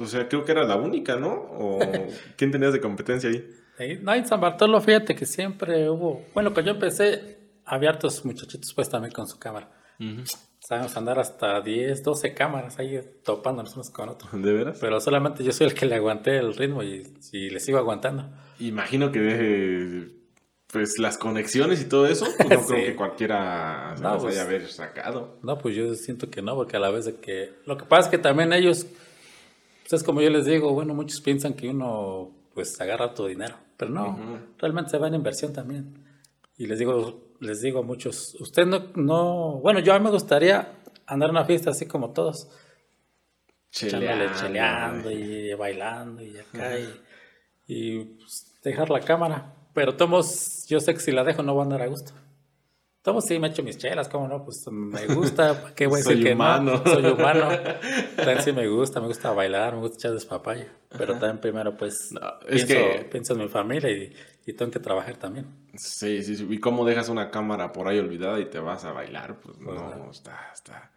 o sea, creo que era la única, ¿no? ¿O [laughs] quién tenías de competencia ahí? No, en San Bartolo, fíjate que siempre hubo, bueno, cuando yo empecé, había hartos muchachitos pues también con su cámara. Sabemos andar hasta 10, 12 cámaras ahí topándonos unos con otros. ¿De veras? Pero solamente yo soy el que le aguanté el ritmo y, y le sigo aguantando. Imagino que deje pues las conexiones y todo eso, pues no [laughs] creo que cualquiera se las pues, haya haber sacado. No, pues yo siento que no, porque a la vez de que... Lo que pasa es que también ellos, pues es como yo les digo, bueno, muchos piensan que uno pues agarra tu dinero, pero no, realmente se va en inversión también. Y les digo, les digo a muchos, usted no, no, bueno, yo a mí me gustaría andar en una fiesta así como todos. Cheleando, cheleando y bailando y acá y, y pues, dejar la cámara pero tomos, yo sé que si la dejo no va a andar a gusto. Tomos sí me echo mis chelas, ¿cómo no? Pues me gusta, ¿qué voy a [laughs] decir Soy humano. Soy humano. [laughs] También sí me gusta, me gusta bailar, me gusta echar despapaya. Pero también primero pues pienso, que... pienso, en mi familia y, y, tengo que trabajar también. Sí, sí, sí. ¿Y cómo dejas una cámara por ahí olvidada y te vas a bailar? Pues, pues no, está, está.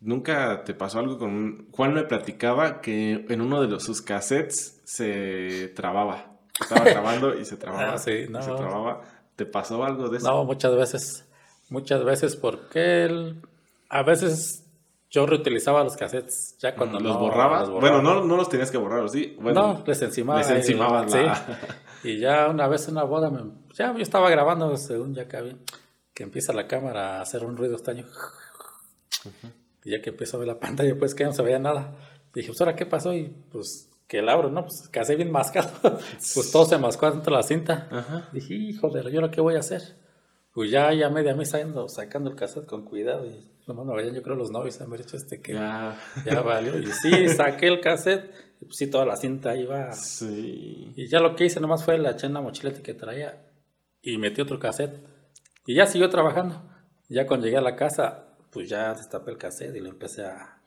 ¿Nunca te pasó algo con Juan me platicaba que en uno de los, sus cassettes se trababa. Estaba [laughs] grabando y se trababa. Ah, sí, no. Se trababa. ¿Te pasó algo de eso? No, muchas veces. Muchas veces porque él, a veces yo reutilizaba los cassettes ya cuando los, borraba? Bueno, no, no los tenías que borrar, ¿sí? no, les encimaba. Les encimaba sí. [laughs] Y ya una vez en una boda, me, ya yo estaba grabando según ya que, que empieza la cámara a hacer un ruido extraño. Y ya que empiezo a ver la pantalla, pues que no se veía nada. dije, pues ahora qué pasó y pues que el abro, ¿no? Pues casi bien mascado. [laughs] pues todo se mascó dentro de la cinta. Ajá. Dije, hijo de ¿yo lo que voy a hacer? Pues ya, ya media mí saliendo, sacando el cassette con cuidado y nomás me vayan, yo creo, los novios han dicho este que ya, ya valió. Y sí, [laughs] saqué el cassette y pues sí, toda la cinta iba. Sí. Y ya lo que hice nomás fue la eché en la mochileta que traía y metí otro cassette. Y ya siguió trabajando. Ya cuando llegué a la casa, pues ya destapé el cassette y lo empecé a,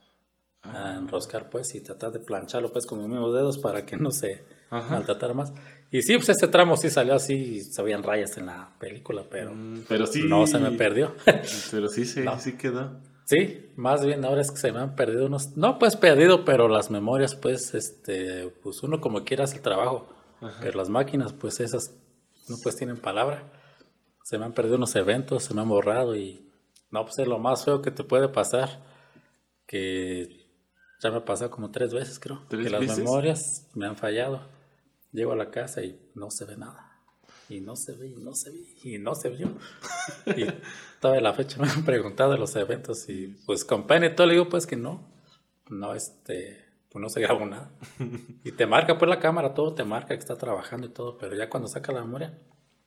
a enroscar pues y tratar de plancharlo pues con mis mismos dedos para que no se maltratara más. Y sí, pues ese tramo sí salió así, se veían rayas en la película, pero, mm, pero sí, no se me perdió. [laughs] pero sí, sí, sí quedó. Sí, más bien ahora es que se me han perdido unos, no pues perdido, pero las memorias pues, este, pues uno como quiera hace el trabajo, pero las máquinas pues esas no pues tienen palabra. Se me han perdido unos eventos, se me han borrado y no pues es lo más feo que te puede pasar, que ya me ha pasado como tres veces, creo. que las memorias me han fallado. Llego a la casa y no se ve nada. Y no se ve, y no se ve, y no se vio. y [laughs] toda la fecha me han preguntado de los eventos y pues con pena y todo le digo pues que no. No, este, pues no se grabó nada. [laughs] y te marca pues la cámara, todo te marca que está trabajando y todo, pero ya cuando saca la memoria,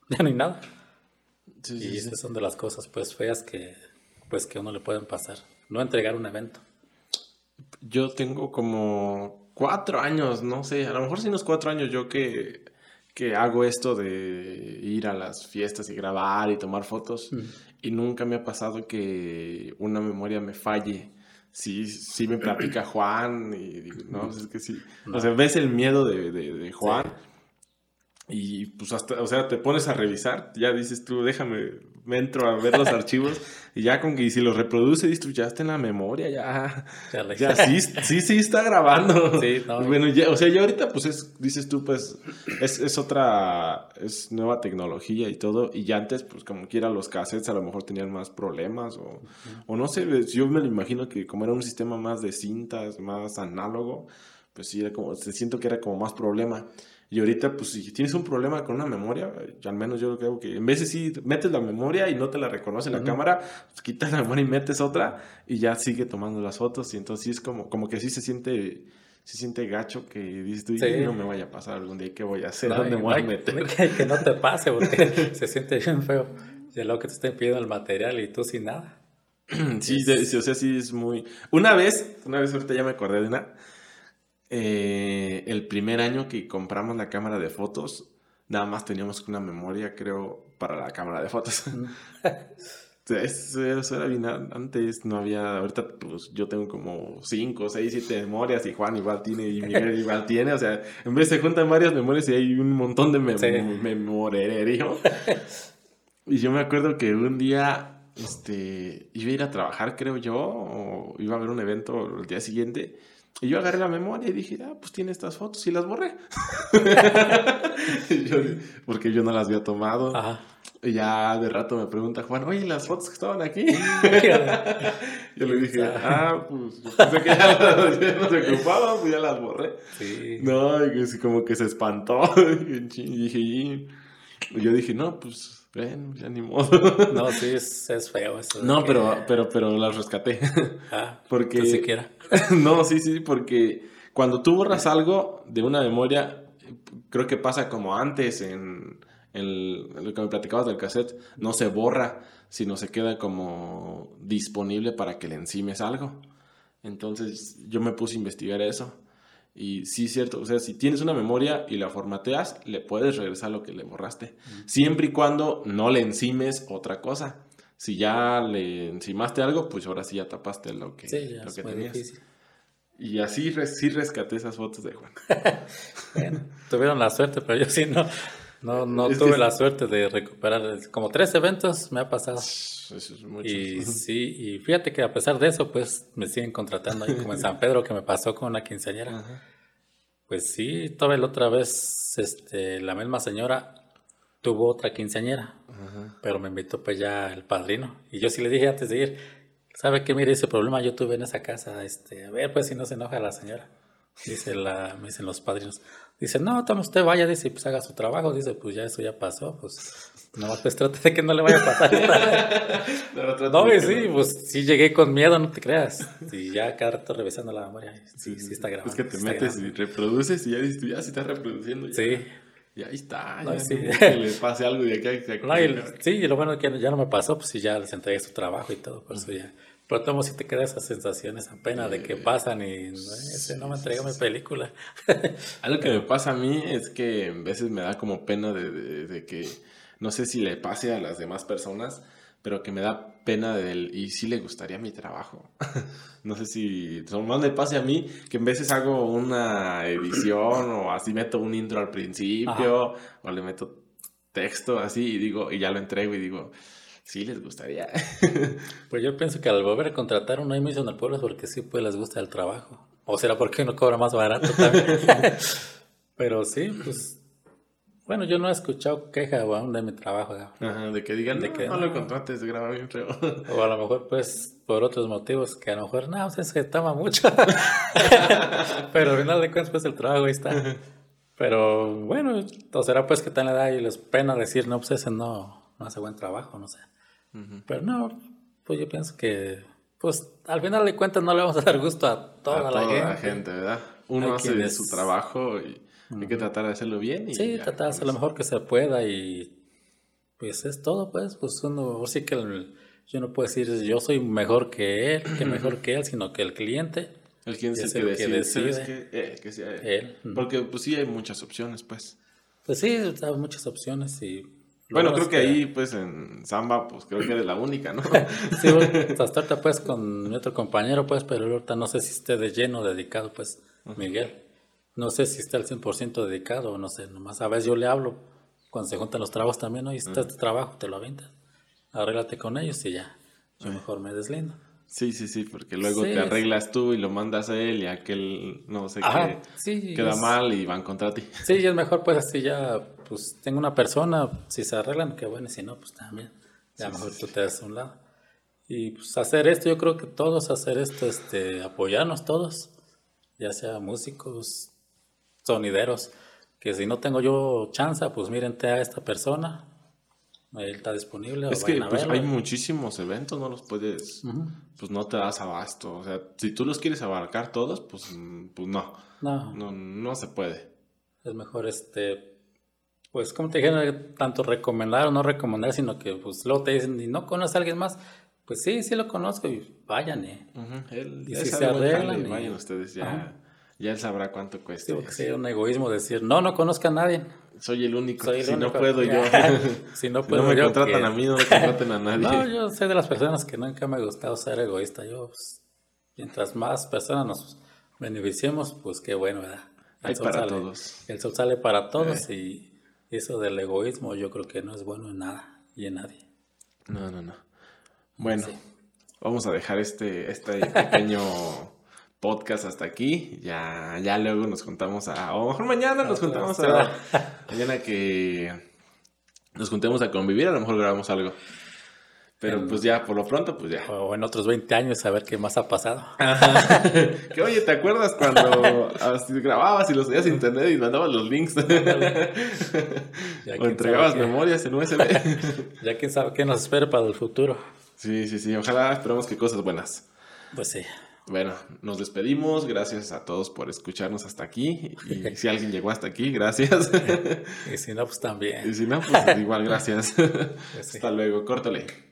ya no hay nada. y esas son de las cosas pues feas que pues que a uno le pueden pasar. No entregar un evento yo tengo como cuatro años, no sé, a lo mejor sí unos cuatro años yo que, que hago esto de ir a las fiestas y grabar y tomar fotos y nunca me ha pasado que una memoria me falle. Sí, sí me platica Juan y digo, no, es que sí. O sea, ves el miedo de, de, Juan y pues hasta, o sea, te pones a revisar, ya dices tú, déjame, me entro a ver los [laughs] archivos y ya con que si los reproduce, está en la memoria, ya, ya, sí, sí, sí está grabando. [laughs] Sí, no, bueno, ya, o sea, ya ahorita pues es, dices tú, pues es, es, otra, es nueva tecnología y todo, y ya antes pues como quiera los cassettes a lo mejor tenían más problemas o, o no sé, yo me lo imagino que como era un sistema más de cintas, más análogo, pues sí, era como, se siento que era como más problema. Y ahorita, pues si tienes un problema con una memoria, al menos yo lo que hago que en de si metes la memoria y no te la reconoce la cámara, pues quitas la memoria y metes otra y ya sigue tomando las fotos. Y entonces sí es como, como que sí se siente se siente gacho que dices tú, no me vaya a pasar algún día, ¿qué voy a hacer? ¿Dónde me voy a meter? Que, no te pase [laughs] porque se siente bien feo. Ya lo que te estén pidiendo el material y tú sin nada. [clears throat] Sí, sí, o sea, sí es muy... Una vez, una vez ahorita ya me acordé de una, eh, el primer año que compramos la cámara de fotos, nada más teníamos una memoria, creo, para la cámara de fotos. [laughs] Eso, era bien antes, no había, ahorita pues yo tengo como 5, 6, 7 memorias y Juan igual tiene y Miguel igual tiene, o sea, en vez se juntan varias memorias y hay un montón de memoria [laughs] Y yo me acuerdo que un día este, iba a ir a trabajar, creo yo, o iba a haber un evento el día siguiente y yo agarré la memoria y dije, ah, pues tiene estas fotos y las borré. [laughs] porque yo no las había tomado. Y ya de rato me pregunta Juan, oye, las fotos que estaban aquí. [laughs] yo le dije, ah, pues yo pensé que ya, [laughs] las, no se ocupaban, pues ya las borré. Sí. No, y así como que se espantó. y dije, y yo dije, no, pues, ven, ya ni modo. no, sí, es, es feo eso. No, pero, pero, pero las rescaté. Ah, [laughs] porque... Ni siquiera. [laughs] no, sí, sí, porque cuando tú borras algo de una memoria, creo que pasa como antes en el, lo que me platicabas del cassette, no se borra, sino se queda como disponible para que le encimes algo. Entonces yo me puse a investigar eso. Y sí, cierto, o sea, si tienes una memoria y la formateas, le puedes regresar lo que le borraste. Siempre y cuando no le encimes otra cosa. Si ya le encimaste algo, pues ahora sí ya tapaste lo que, lo que tenías. Y así sí rescaté esas fotos de Juan. [laughs] bueno, tuvieron la suerte, pero yo sí no. No, no tuve la suerte de recuperar. Como tres eventos me ha pasado. Eso es mucho. Y sí, y fíjate que a pesar de eso, pues me siguen contratando ahí, como en San Pedro, que me pasó con una quinceañera. Pues sí, todavía la otra vez, este, la misma señora tuvo otra quinceañera, pero me invitó pues ya el padrino. Y yo sí le dije antes de ir, ¿sabe qué? Mire, ese problema yo tuve en esa casa, este, a ver, pues si no se enoja la señora. Dice la, me dicen los padrinos. Dice, no, toma usted vaya, dice, pues haga su trabajo. Dice, pues ya eso ya pasó, pues no, pues trate de que no le vaya a pasar. [laughs] no, no sí, pues sí llegué con miedo, no te creas. Y ya cada rato revisando la memoria, sí, sí está grabando. Es que te metes y reproduces y ya dices, ya se está reproduciendo. sí. Y ahí está, ya sí. que le pase algo y aquí, aquí, [laughs] no, y, Sí, y lo bueno es que ya no me pasó, pues sí, ya les entregué su trabajo y todo, por eso ya pero tomo si te queda esa sensación, esa pena de que pasan y ese no me entrega mi película. [laughs] Algo que me pasa a mí es que a veces me da como pena de, que, no sé si le pase a las demás personas, pero que me da pena del, y sí le gustaría mi trabajo. [laughs] no sé si, más me pase a mí, que en veces hago una edición o así meto un intro al principio, o le meto texto así y digo, y ya lo entrego y digo, Sí, les gustaría. [laughs] pues yo pienso que al volver a contratar uno ahí mismo en el pueblo es porque sí, pues les gusta el trabajo. O será porque uno cobra más barato también. [laughs] Pero sí, pues. Bueno, yo no he escuchado queja aún de mi trabajo. Ajá, de que digan, de que no, lo contrates, graba bien feo. O a lo mejor, pues, por otros motivos que a lo mejor, no, pues, se toma mucho. [laughs] Pero al final de cuentas, pues el trabajo ahí está. Pero bueno, o será pues que tal le da y les pena decir, no, pues ese no, no hace buen trabajo, no sé. Pero no, pues yo pienso que, pues al final de cuentas no le vamos a dar gusto a toda, la, gente. ¿verdad? Uno hace de su trabajo y hay que tratar de hacerlo bien. Y sí, tratar de hacer lo mejor que se pueda y pues es todo, pues, pues uno, sí que yo no puedo decir yo soy mejor que él, que [clears throat] mejor que él, sino que el cliente. El cliente es el que decide, que, eh, que sea él. Porque pues sí hay muchas opciones, pues. Pues sí, hay muchas opciones y bueno, creo que, ahí, pues, en Samba, pues, creo que eres la única, ¿no? [laughs] sí, hasta ahorita, pues, con mi otro compañero, pues, pero ahorita no sé si esté de lleno dedicado, pues, Miguel. No sé si está al 100% dedicado no sé, nomás a veces yo le hablo cuando se juntan los trabajos también, ¿no? Y está este trabajo, te lo aventas. Arréglate con ellos y ya. Yo mejor me deslindo. Sí, sí, sí, porque luego te arreglas tú y lo mandas a él y aquel, no sé qué, queda mal y van contra ti. Sí, y es mejor pues así ya, pues tengo una persona, si se arreglan, qué bueno, y si no, pues también, ya mejor tú te das a un lado. Y pues hacer esto, yo creo que todos hacer esto, este, apoyarnos todos, ya sea músicos, sonideros, que si no tengo yo chance, pues miren a esta persona, él está disponible. Es que pues, hay muchísimos eventos, no los puedes, pues no te das abasto. O sea, si tú los quieres abarcar todos, pues, pues no. No. No, se puede. Es mejor este, pues como te dijeron, tanto recomendar o no recomendar, sino que pues luego te dicen, y no conoces a alguien más, pues sí, sí lo conozco y vayan, eh. y si se arreglan. Vayan ustedes ya. Ya él sabrá cuánto cuesta. Sí, que sería un egoísmo decir, no, no conozca a nadie. Soy el único. si no puedo yo. si no puedo no me contratan a mí, [laughs] no me contraten a nadie. no, yo soy de las personas que nunca me ha gustado ser egoísta. Yo, pues, mientras más personas nos beneficiemos, pues qué bueno, ¿verdad? Hay para todos. El sol sale para todos eh. y eso del egoísmo yo creo que no es bueno en nada y en nadie. No, no, no. Bueno, vamos a dejar este, este pequeño [laughs] podcast hasta aquí. Ya, ya luego nos contamos a. O mejor mañana nos contamos a. [laughs] Mañana que. nos juntemos a convivir, a lo mejor grabamos algo. Pero pues ya, por lo pronto, pues ya. O en otros 20 años a ver qué más ha pasado. [laughs] [laughs] que oye, ¿te acuerdas cuando grababas y los a internet y mandabas los links? o entregabas memorias en USB. ya quién sabe qué nos espera para el futuro. Sí, sí, sí. Ojalá esperemos que cosas buenas. Pues sí. Bueno, nos despedimos. Gracias a todos por escucharnos hasta aquí. Y [laughs] si alguien llegó hasta aquí, gracias. [laughs] y si no, pues también. Y si no, pues igual, [laughs] gracias. Pues hasta luego. Córtale.